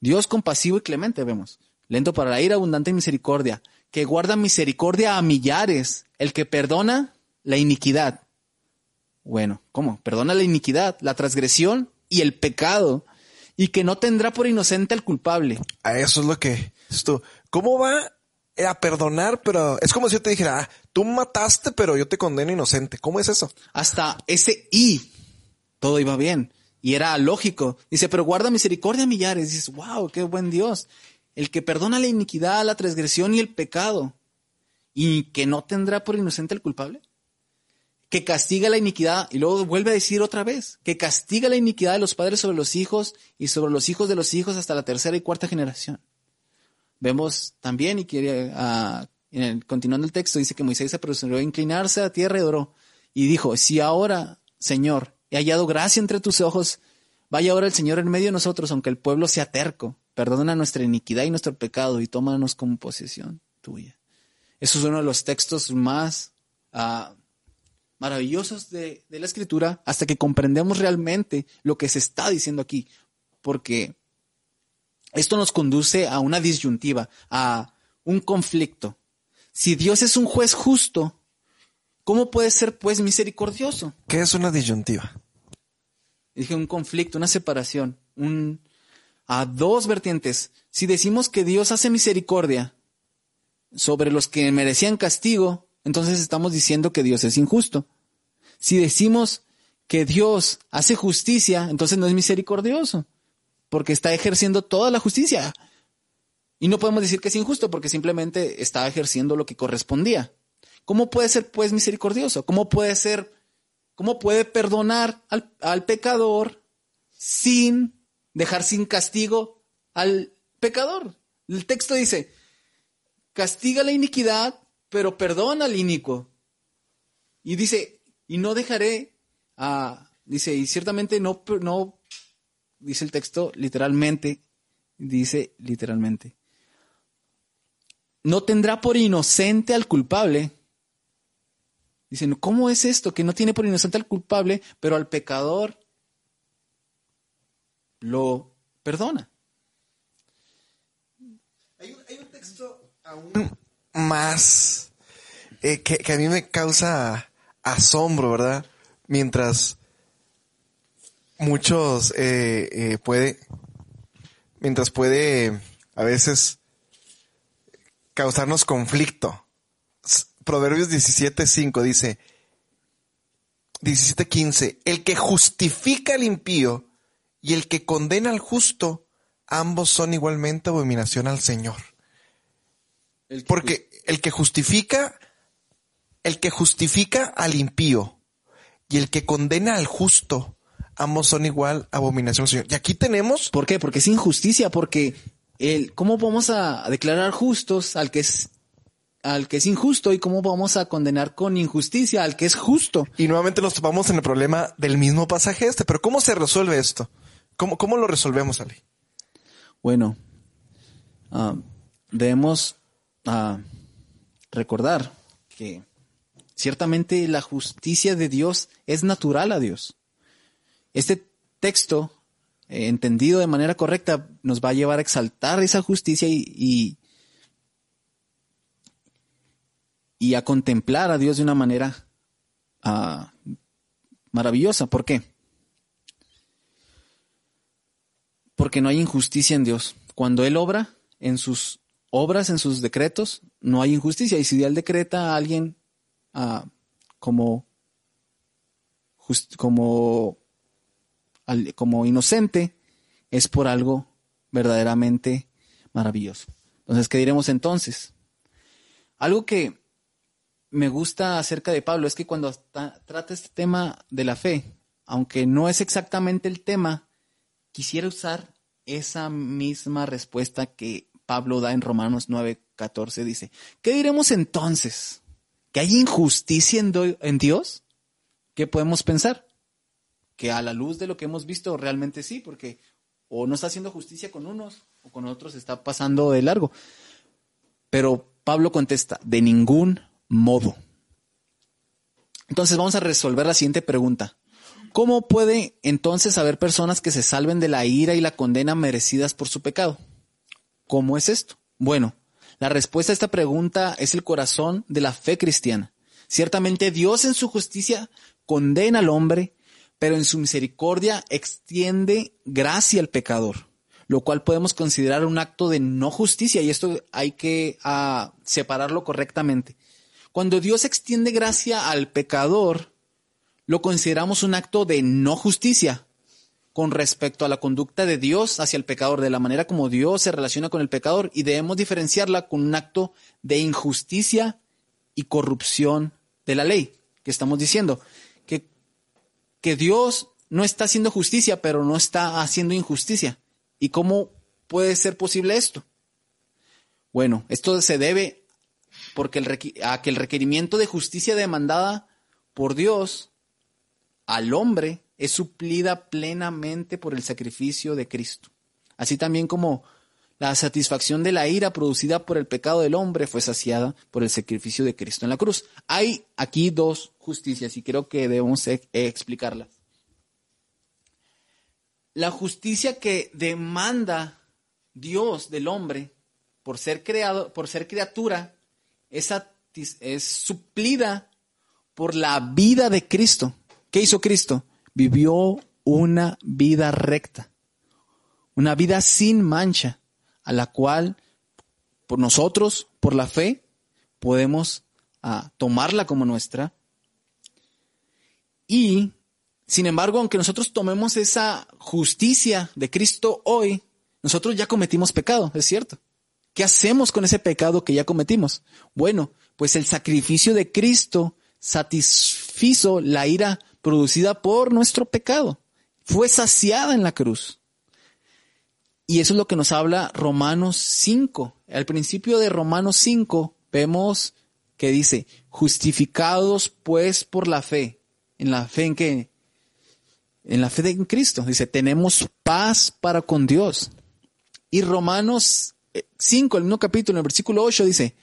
Dios compasivo y clemente, vemos. Lento para la ira, abundante en misericordia, que guarda misericordia a millares, el que perdona la iniquidad. Bueno, ¿cómo? Perdona la iniquidad, la transgresión y el pecado, y que no tendrá por inocente al culpable. A eso es lo que esto. ¿Cómo va a perdonar? Pero es como si yo te dijera, ah, tú mataste, pero yo te condeno inocente. ¿Cómo es eso? Hasta ese y todo iba bien y era lógico. Dice, pero guarda misericordia millares. Dices, wow, qué buen Dios. El que perdona la iniquidad, la transgresión y el pecado, y que no tendrá por inocente al culpable que castiga la iniquidad, y luego vuelve a decir otra vez, que castiga la iniquidad de los padres sobre los hijos y sobre los hijos de los hijos hasta la tercera y cuarta generación. Vemos también, y quiere, ah, en el- continuando el texto, dice que Moisés se apresuró a inclinarse a tierra y oró. Y dijo, si ahora, Señor, he hallado gracia entre tus ojos, vaya ahora el Señor en medio de nosotros, aunque el pueblo sea terco. Perdona nuestra iniquidad y nuestro pecado y tómanos como posesión tuya. Eso es uno de los textos más ah, maravillosos de, de la escritura hasta que comprendemos realmente lo que se está diciendo aquí. Porque esto nos conduce a una disyuntiva, a un conflicto. Si Dios es un juez justo, ¿cómo puede ser pues misericordioso? ¿Qué es una disyuntiva? Dije un conflicto, una separación, un a dos vertientes. Si decimos que Dios hace misericordia sobre los que merecían castigo, entonces estamos diciendo que Dios es injusto. Si decimos que Dios hace justicia, entonces no es misericordioso, porque está ejerciendo toda la justicia. Y no podemos decir que es injusto porque simplemente está ejerciendo lo que correspondía. ¿Cómo puede ser pues misericordioso? ¿Cómo puede ser, cómo puede perdonar al, pecador sin dejar sin castigo al pecador? El texto dice, castiga la iniquidad, pero perdona al inicuo. Y dice, y no dejaré, ah, dice, y ciertamente no, no, dice el texto literalmente, dice literalmente, no tendrá por inocente al culpable. Dicen, ¿cómo es esto? Que no tiene por inocente al culpable, pero al pecador lo perdona. Hay un, hay un texto aún más eh, que, que a mí me causa asombro, ¿verdad? Mientras muchos eh, eh, puede, mientras puede a veces causarnos conflicto. Proverbios 17.5 dice, 17.15, el que justifica al impío y el que condena al justo, ambos son igualmente abominación al Señor. El Porque el que justifica, el que justifica al impío y el que condena al justo, ambos son igual abominación Señor. Y aquí tenemos ¿Por qué? Porque es injusticia, porque el, ¿cómo vamos a declarar justos al que es al que es injusto y cómo vamos a condenar con injusticia al que es justo? Y nuevamente nos topamos en el problema del mismo pasaje este. Pero ¿cómo se resuelve esto? ¿Cómo, cómo lo resolvemos, Ali? Bueno, ah, debemos ah, recordar que ciertamente la justicia de Dios es natural a Dios. Este texto, eh, entendido de manera correcta, nos va a llevar a exaltar esa justicia y, y, a contemplar a Dios de una manera ah, maravillosa. ¿Por qué? Porque no hay injusticia en Dios. Cuando Él obra en sus obras, en sus decretos, no hay injusticia. Y si Él decreta a alguien ah, como, como, como inocente, es por algo verdaderamente maravilloso. Entonces, ¿qué diremos entonces? Algo que me gusta acerca de Pablo es que cuando ta- trata este tema de la fe, aunque no es exactamente el tema, quisiera usar esa misma respuesta que Pablo da en Romanos 9:14. Dice, ¿qué diremos entonces? ¿Que hay injusticia en, en Dios? ¿Qué podemos pensar? Que a la luz de lo que hemos visto, realmente sí, porque o no está haciendo justicia con unos o con otros está pasando de largo. Pero Pablo contesta, de ningún modo. Entonces vamos a resolver la siguiente pregunta. ¿Cómo puede entonces haber personas que se salven de la ira y la condena merecidas por su pecado? ¿Cómo es esto? Bueno, la respuesta a esta pregunta es el corazón de la fe cristiana. Ciertamente Dios en su justicia condena al hombre, pero en su misericordia extiende gracia al pecador, lo cual podemos considerar un acto de no justicia y esto hay que ah, separarlo correctamente. Cuando Dios extiende gracia al pecador, lo consideramos un acto de no justicia con respecto a la conducta de Dios hacia el pecador, de la manera como Dios se relaciona con el pecador y debemos diferenciarla con un acto de injusticia y corrupción de la ley, que estamos diciendo, que, Dios no está haciendo justicia, pero no está haciendo injusticia. ¿Y cómo puede ser posible esto? Bueno, esto se debe porque el a que el requerimiento de justicia demandada por Dios al hombre es suplida plenamente por el sacrificio de Cristo. Así también como la satisfacción de la ira producida por el pecado del hombre fue saciada por el sacrificio de Cristo en la cruz. Hay aquí dos justicias y creo que debemos explicarlas. La justicia que demanda Dios del hombre por ser creado, por ser criatura, es, es suplida por la vida de Cristo. ¿Qué hizo Cristo? Vivió una vida recta, una vida sin mancha a la cual por nosotros, por la fe, podemos ah, tomarla como nuestra. Y, sin embargo, aunque nosotros tomemos esa justicia de Cristo hoy, nosotros ya cometimos pecado, es cierto. ¿Qué hacemos con ese pecado que ya cometimos? Bueno, pues el sacrificio de Cristo satisfizo la ira producida por nuestro pecado. Fue saciada en la cruz. Y eso es lo que nos habla Romanos 5. Al principio de Romanos 5 vemos que dice, justificados pues por la fe. ¿En la fe en qué? En la fe de Cristo. Dice, tenemos paz para con Dios. Y Romanos 5, el mismo capítulo, en el versículo 8 dice,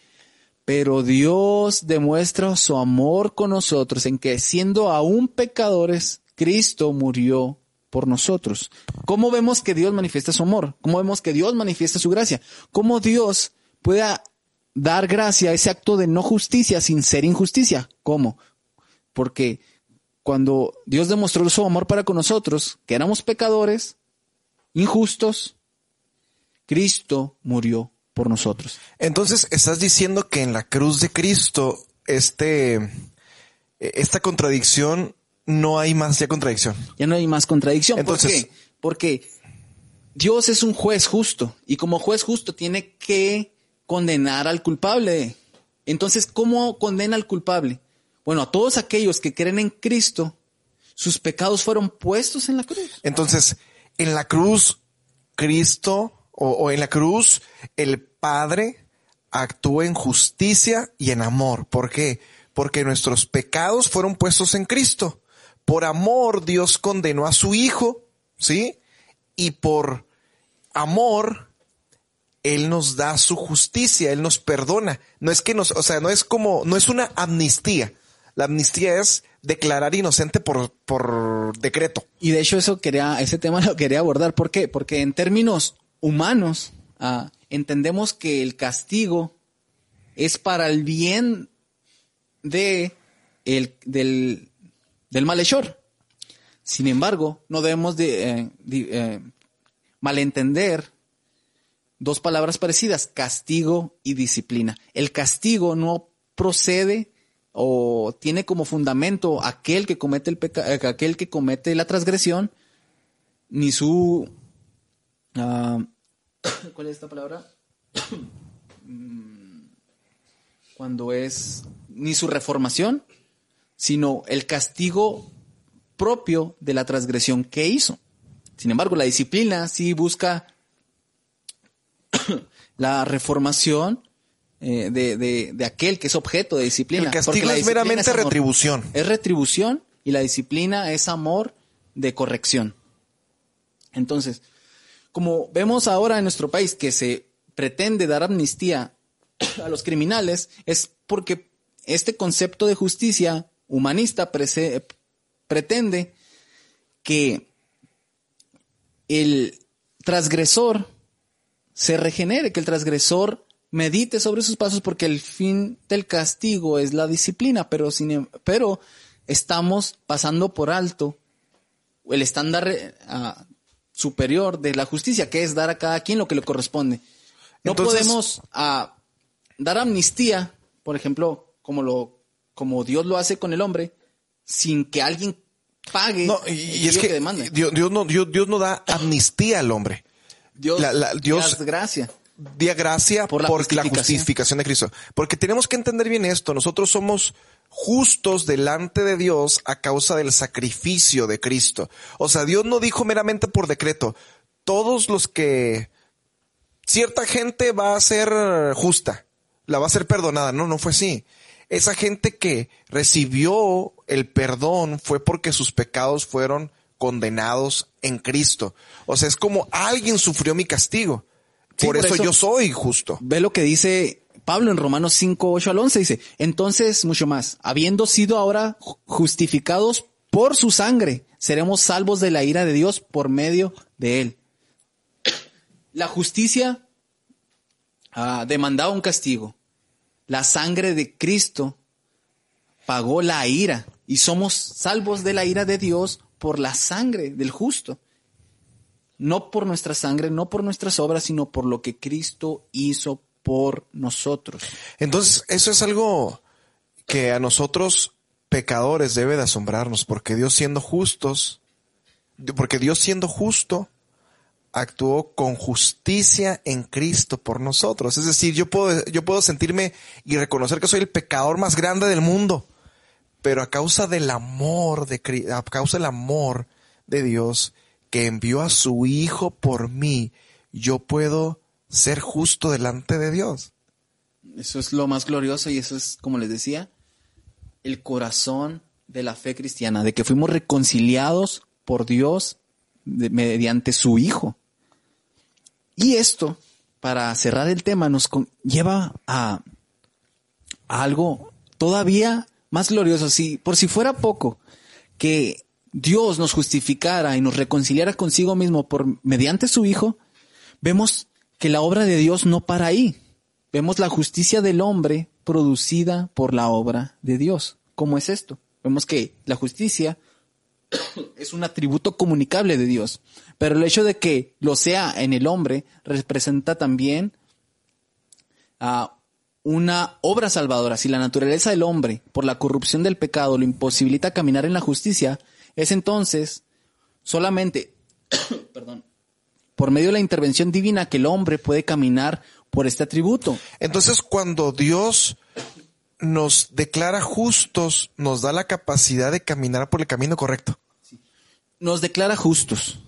pero Dios demuestra su amor con nosotros en que siendo aún pecadores, Cristo murió por nosotros. ¿Cómo vemos que Dios manifiesta su amor? ¿Cómo vemos que Dios manifiesta su gracia? ¿Cómo Dios puede dar gracia a ese acto de no justicia sin ser injusticia? ¿Cómo? Porque cuando Dios demostró su amor para con nosotros, que éramos pecadores, injustos, Cristo murió por nosotros. Entonces, estás diciendo que en la cruz de Cristo, este, esta contradicción no hay más ya contradicción. Ya no hay más contradicción. ¿Por qué? Porque Dios es un juez justo y como juez justo tiene que condenar al culpable. Entonces, ¿cómo condena al culpable? Bueno, a todos aquellos que creen en Cristo, sus pecados fueron puestos en la cruz. Entonces, en la cruz, Cristo, o, o en la cruz, el Padre actúa en justicia y en amor. ¿Por qué? Porque nuestros pecados fueron puestos en Cristo por amor Dios condenó a su hijo, ¿sí? Y por amor él nos da su justicia, él nos perdona. No es que nos, o sea, no es como, no es una amnistía. La amnistía es declarar inocente por, por decreto. Y de hecho eso quería, ese tema [LAUGHS] lo quería abordar. ¿Por qué? Porque en términos humanos, ah, entendemos que el castigo es para el bien de el, del, del malhechor. Sin embargo, no debemos de, eh, eh, malentender dos palabras parecidas, castigo y disciplina. El castigo no procede o tiene como fundamento aquel que comete el eh, aquel que comete la transgresión, ni su ah, [COUGHS] ¿cuál es esta palabra? [COUGHS] Mm, cuando es ni su reformación, sino el castigo propio de la transgresión que hizo. Sin embargo, la disciplina sí busca [COUGHS] la reformación eh, de, aquel que es objeto de disciplina. El castigo es meramente retribución. Es retribución y la disciplina es amor de corrección. Entonces, como vemos ahora en nuestro país que se pretende dar amnistía [COUGHS] a los criminales, es porque este concepto de justicia humanista pretende que el transgresor se regenere, que el transgresor medite sobre sus pasos porque el fin del castigo es la disciplina, pero, sin, em, pero estamos pasando por alto el estándar eh, superior de la justicia, que es dar a cada quien lo que le corresponde. No podemos dar amnistía, por ejemplo, como lo como Dios lo hace con el hombre, sin que alguien pague no, y, es que, Dios, no, Dios, no da amnistía al hombre. Dios, la, Dios gracia. Día gracia por, la, justificación. de Cristo. Porque tenemos que entender bien esto. Nosotros somos justos delante de Dios a causa del sacrificio de Cristo. O sea, Dios no dijo meramente por decreto, todos los que cierta gente va a ser justa, la va a ser perdonada. No, no fue así. Esa gente que recibió el perdón fue porque sus pecados fueron condenados en Cristo. O sea, es como alguien sufrió mi castigo. Sí, por, por eso, eso- yo soy justo. Ve lo que dice Pablo en Romanos 5, 8 al 11. Dice, entonces mucho más, habiendo sido ahora ju- justificados por su sangre, seremos salvos de la ira de Dios por medio de él. La justicia ah, demandaba un castigo. La sangre de Cristo pagó la ira y somos salvos de la ira de Dios por la sangre del justo. No por nuestra sangre, no por nuestras obras, sino por lo que Cristo hizo por nosotros. Entonces, eso es algo que a nosotros pecadores debe de asombrarnos, porque Dios siendo justos, porque Dios siendo justo, actuó con justicia en Cristo por nosotros. Es decir, yo puedo, yo puedo sentirme y reconocer que soy el pecador más grande del mundo, pero a causa del amor de a causa del amor de Dios que envió a su Hijo por mí, yo puedo ser justo delante de Dios. Eso es lo más glorioso y eso es, como les decía, el corazón de la fe cristiana, de que fuimos reconciliados por Dios mediante su Hijo. Y esto, para cerrar el tema, nos lleva a, a algo todavía más glorioso. Si, por si fuera poco, que Dios nos justificara y nos reconciliara consigo mismo por mediante su Hijo, vemos que la obra de Dios no para ahí. Vemos la justicia del hombre producida por la obra de Dios. ¿Cómo es esto? Vemos que la justicia [COUGHS] es un atributo comunicable de Dios, pero el hecho de que lo sea en el hombre representa también a una obra salvadora. Si la naturaleza del hombre, por la corrupción del pecado, lo imposibilita caminar en la justicia, es entonces solamente, [COUGHS] por medio de la intervención divina que el hombre puede caminar por este atributo. Entonces, cuando Dios nos declara justos, nos da la capacidad de caminar por el camino correcto. Nos declara justos.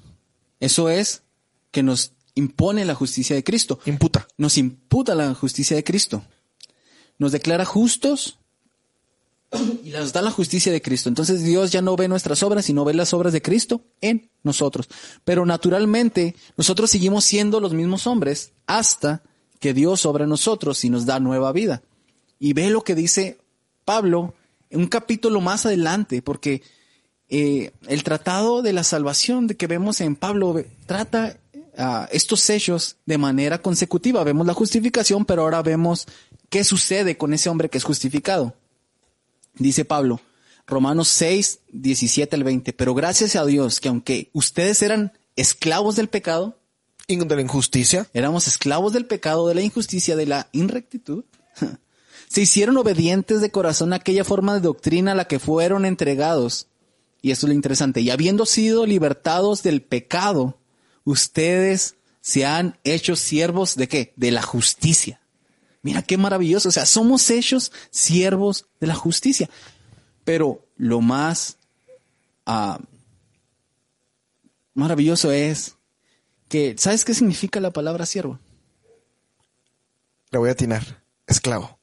Eso es que nos impone la justicia de Cristo. Imputa. Nos imputa la justicia de Cristo. Nos declara justos [CLEARS THROAT] y nos da la justicia de Cristo. Entonces Dios ya no ve nuestras obras, sino ve las obras de Cristo en nosotros. Pero naturalmente nosotros seguimos siendo los mismos hombres hasta que Dios obra en nosotros y nos da nueva vida. Y ve lo que dice Pablo en un capítulo más adelante, porque eh, el tratado de la salvación de que vemos en Pablo trata ah, estos sellos de manera consecutiva. Vemos la justificación, pero ahora vemos qué sucede con ese hombre que es justificado. Dice Pablo, Romanos 6, 17 al 20, pero gracias a Dios que aunque ustedes eran esclavos del pecado, de la injusticia. éramos esclavos del pecado, de la injusticia, de la inrectitud, se hicieron obedientes de corazón a aquella forma de doctrina a la que fueron entregados. Y esto es lo interesante. Y habiendo sido libertados del pecado, ustedes se han hecho siervos de qué? De la justicia. Mira qué maravilloso. O sea, somos hechos siervos de la justicia. Pero lo más ah, maravilloso es que, ¿sabes qué significa la palabra siervo? Le voy a atinar. Esclavo.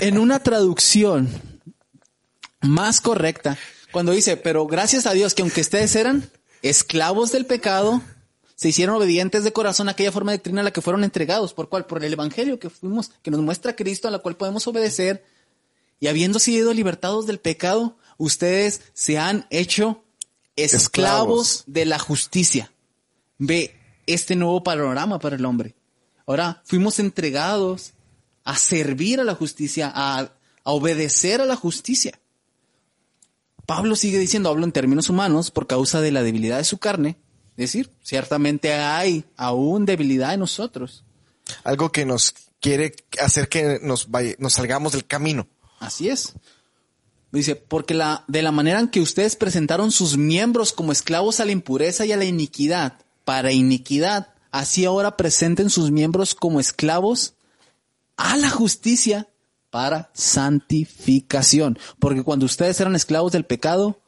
En una traducción más correcta, cuando dice, pero gracias a Dios que aunque ustedes eran esclavos del pecado, se hicieron obedientes de corazón a aquella forma de doctrina a la que fueron entregados. ¿Por cuál? Por el evangelio que fuimos, que nos muestra Cristo, a la cual podemos obedecer. Y habiendo sido libertados del pecado, ustedes se han hecho esclavos, Esclavos. de la justicia. Ve este nuevo panorama para el hombre. Ahora fuimos entregados a servir a la justicia, a, a obedecer a la justicia. Pablo sigue diciendo, hablo en términos humanos por causa de la debilidad de su carne. Es decir, ciertamente hay aún debilidad en nosotros. Algo que nos quiere hacer que nos, vaya- nos salgamos del camino. Así es. Dice, porque la, de la manera en que ustedes presentaron sus miembros como esclavos a la impureza y a la iniquidad, para iniquidad, así ahora presenten sus miembros como esclavos a la justicia para santificación. Porque cuando ustedes eran esclavos del pecado,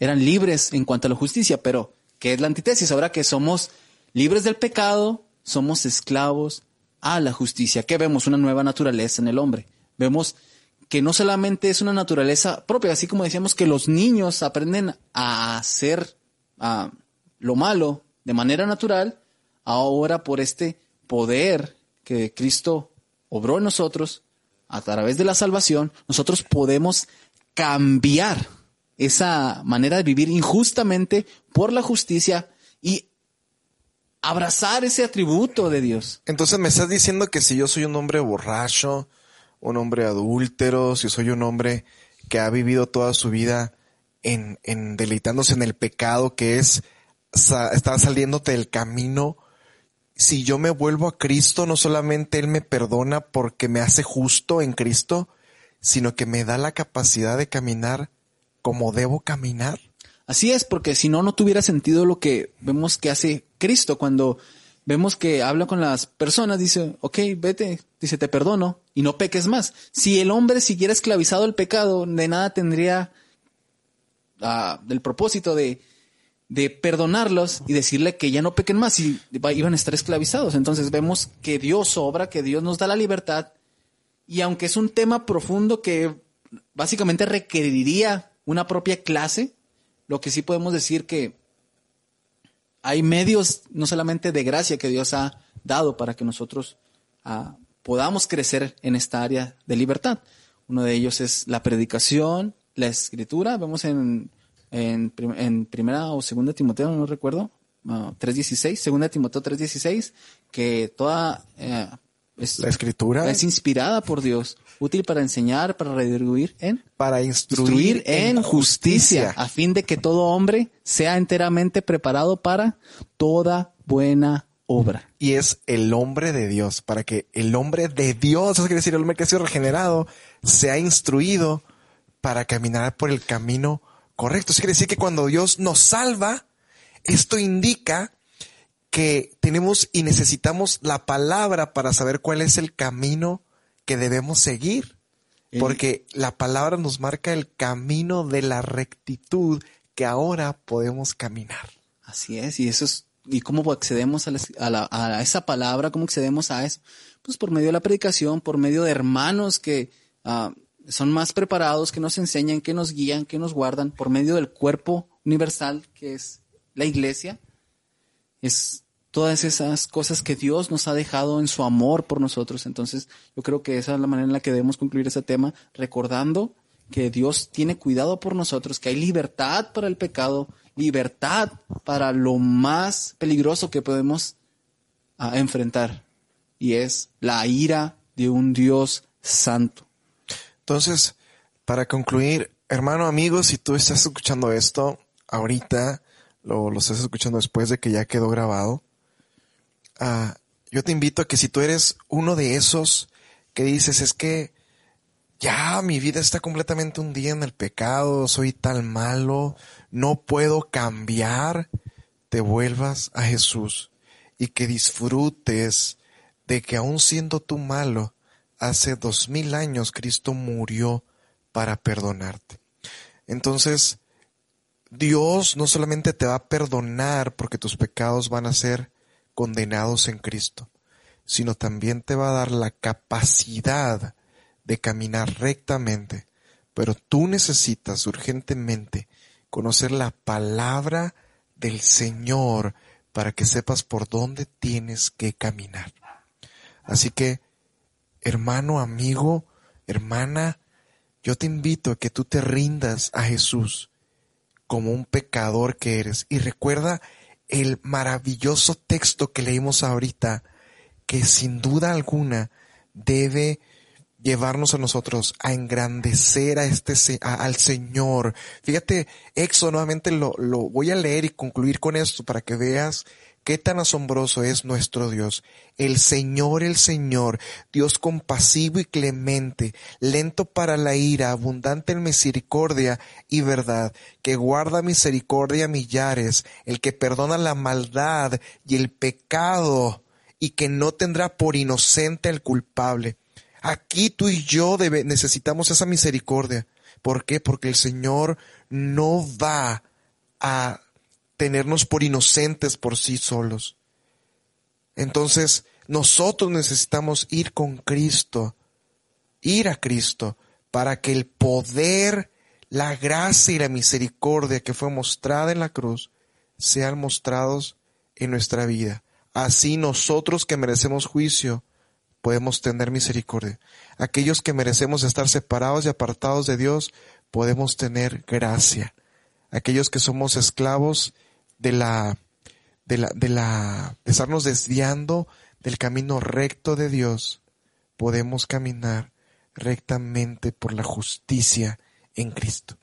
eran libres en cuanto a la justicia, pero ¿qué es la antítesis? Ahora que somos libres del pecado, somos esclavos a la justicia. ¿Qué vemos? Una nueva naturaleza en el hombre. Vemos que no solamente es una naturaleza propia, así como decíamos que los niños aprenden a hacer lo malo de manera natural, ahora por este poder que Cristo obró en nosotros, a través de la salvación, nosotros podemos cambiar esa manera de vivir injustamente por la justicia y abrazar ese atributo de Dios. Entonces me estás diciendo que si yo soy un hombre borracho, un hombre adúltero, si soy un hombre que ha vivido toda su vida en, en deleitándose en el pecado que es estar saliéndote del camino, si yo me vuelvo a Cristo, no solamente Él me perdona porque me hace justo en Cristo, sino que me da la capacidad de caminar como debo caminar. Así es, porque si no, no tuviera sentido lo que vemos que hace Cristo cuando vemos que habla con las personas, dice, ok, vete, dice, te perdono y no peques más. Si el hombre siguiera esclavizado el pecado, de nada tendría uh, el propósito de, de perdonarlos y decirle que ya no pequen más y iban a estar esclavizados. Entonces vemos que Dios obra, que Dios nos da la libertad y aunque es un tema profundo que básicamente requeriría una propia clase, lo que sí podemos decir que hay medios no solamente de gracia que Dios ha dado para que nosotros ah, podamos crecer en esta área de libertad. Uno de ellos es la predicación, la escritura. Vemos en, en, primera o segunda Timoteo, no recuerdo, 3.16, ah, segunda Timoteo 3.16, que toda eh, la escritura es inspirada por Dios, útil para enseñar, para redirigir en para instruir, en justicia, a fin de que todo hombre sea enteramente preparado para toda buena obra. Y es el hombre de Dios, para que el hombre de Dios, eso quiere decir el hombre que ha sido regenerado, sea instruido para caminar por el camino correcto. Eso quiere decir que cuando Dios nos salva, esto indica que tenemos y necesitamos la palabra para saber cuál es el camino que debemos seguir. Porque la palabra nos marca el camino de la rectitud que ahora podemos caminar. Así es, y eso es, ¿y cómo accedemos a, esa palabra? ¿Cómo accedemos a eso? Pues por medio de la predicación, por medio de hermanos que ah, son más preparados, que nos enseñan, que nos guían, que nos guardan, por medio del cuerpo universal que es la iglesia es todas esas cosas que Dios nos ha dejado en su amor por nosotros. Entonces, yo creo que esa es la manera en la que debemos concluir ese tema, recordando que Dios tiene cuidado por nosotros, que hay libertad para el pecado, libertad para lo más peligroso que podemos ah, enfrentar, y es la ira de un Dios santo. Entonces, para concluir, hermano, amigo, si tú estás escuchando esto ahorita, lo, estás escuchando después de que ya quedó grabado, uh, yo te invito a que si tú eres uno de esos que dices, es que ya mi vida está completamente hundida en el pecado, soy tan malo, no puedo cambiar, te vuelvas a Jesús y que disfrutes de que aun siendo tú malo, hace dos mil años Cristo murió para perdonarte. Entonces, Dios no solamente te va a perdonar porque tus pecados van a ser condenados en Cristo, sino también te va a dar la capacidad de caminar rectamente. Pero tú necesitas urgentemente conocer la palabra del Señor para que sepas por dónde tienes que caminar. Así que, hermano, amigo, hermana, yo te invito a que tú te rindas a Jesús como un pecador que eres. Y recuerda el maravilloso texto que leímos ahorita, que sin duda alguna debe llevarnos a nosotros a engrandecer a este al Señor. Fíjate, Éxodo nuevamente lo, lo voy a leer y concluir con esto para que veas Qué tan asombroso es nuestro Dios. El Señor, el Señor, Dios compasivo y clemente, lento para la ira, abundante en misericordia y verdad, que guarda misericordia a millares, el que perdona la maldad y el pecado, y que no tendrá por inocente al culpable. Aquí tú y yo necesitamos esa misericordia. ¿Por qué? Porque el Señor no va a tenernos por inocentes por sí solos. Entonces, nosotros necesitamos ir con Cristo, ir a Cristo, para que el poder, la gracia y la misericordia que fue mostrada en la cruz sean mostrados en nuestra vida. Así nosotros que merecemos juicio, podemos tener misericordia. Aquellos que merecemos estar separados y apartados de Dios, podemos tener gracia. Aquellos que somos esclavos de la, de la, de la, de estarnos desviando del camino recto de Dios, podemos caminar rectamente por la justicia en Cristo.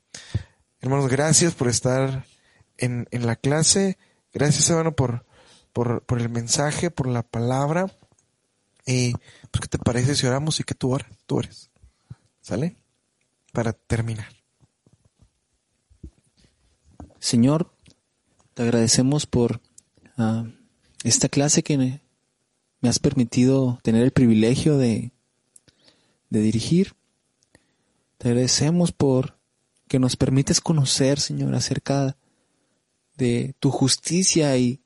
Hermanos, gracias por estar en, en la clase. Gracias, hermano, por, por, por el mensaje, por la palabra. Y, pues, ¿qué te parece si oramos y que tú oras? Tú ores. ¿Sale? Para terminar. Señor, te agradecemos por ah, esta clase que me, has permitido tener el privilegio de, de dirigir. Te agradecemos por que nos permites conocer, Señor, acerca de tu justicia y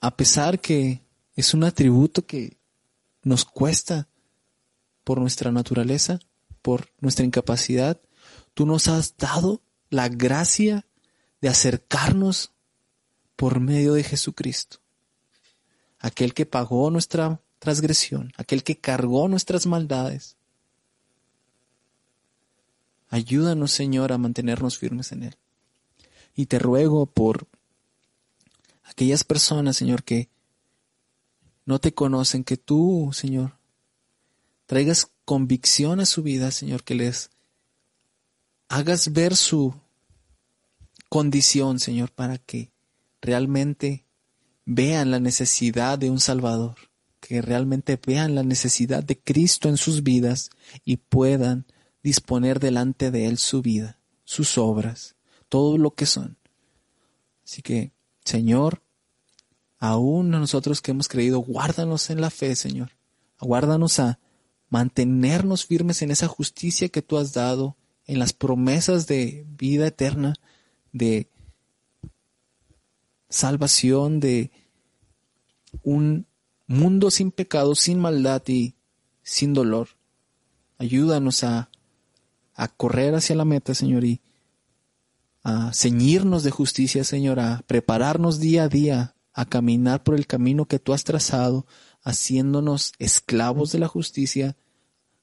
a pesar que es un atributo que nos cuesta por nuestra naturaleza, por nuestra incapacidad, tú nos has dado la gracia de acercarnos por medio de Jesucristo. Aquel que pagó nuestra transgresión, aquel que cargó nuestras maldades. Ayúdanos, Señor, a mantenernos firmes en Él. Y te ruego por aquellas personas, Señor, que no te conocen, que tú, Señor, traigas convicción a su vida, Señor, que les hagas ver su condición, Señor, para que realmente vean la necesidad de un Salvador, que realmente vean la necesidad de Cristo en sus vidas y puedan disponer delante de Él su vida, sus obras, todo lo que son. Así que, Señor, aún nosotros que hemos creído, guárdanos en la fe, Señor. Guárdanos a mantenernos firmes en esa justicia que tú has dado, en las promesas de vida eterna, de salvación, de un mundo sin pecado, sin maldad y sin dolor. Ayúdanos a, a correr hacia la meta, Señor, y a ceñirnos de justicia, Señor, a prepararnos día a día a caminar por el camino que tú has trazado, haciéndonos esclavos de la justicia,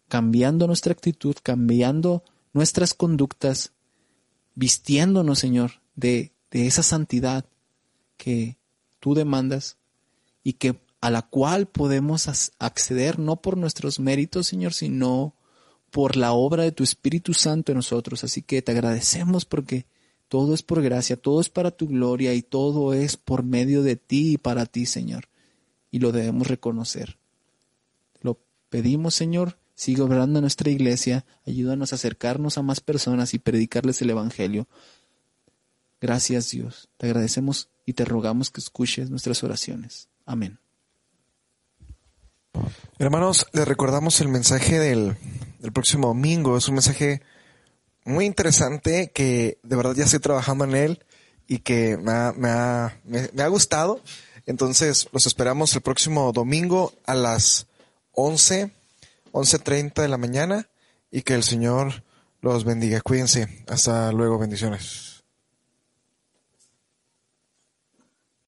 cambiando nuestra actitud, cambiando nuestras conductas, vistiéndonos, Señor, de, de esa santidad que tú demandas y que a la cual podemos acceder no por nuestros méritos, Señor, sino por la obra de tu Espíritu Santo en nosotros. Así que te agradecemos porque todo es por gracia, todo es para tu gloria y todo es por medio de ti y para ti, Señor. Y lo debemos reconocer. Lo pedimos, Señor, sigue obrando nuestra iglesia, ayúdanos a acercarnos a más personas y predicarles el Evangelio. Gracias, Dios. Te agradecemos y te rogamos que escuches nuestras oraciones. Amén. Hermanos, les recordamos el mensaje del, del próximo domingo. Es un mensaje muy interesante que de verdad ya estoy trabajando en él y que me ha, me ha, me, ha gustado. Entonces, los esperamos el próximo domingo a las 11, 11.30 de la mañana y que el Señor los bendiga. Cuídense. Hasta luego. Bendiciones.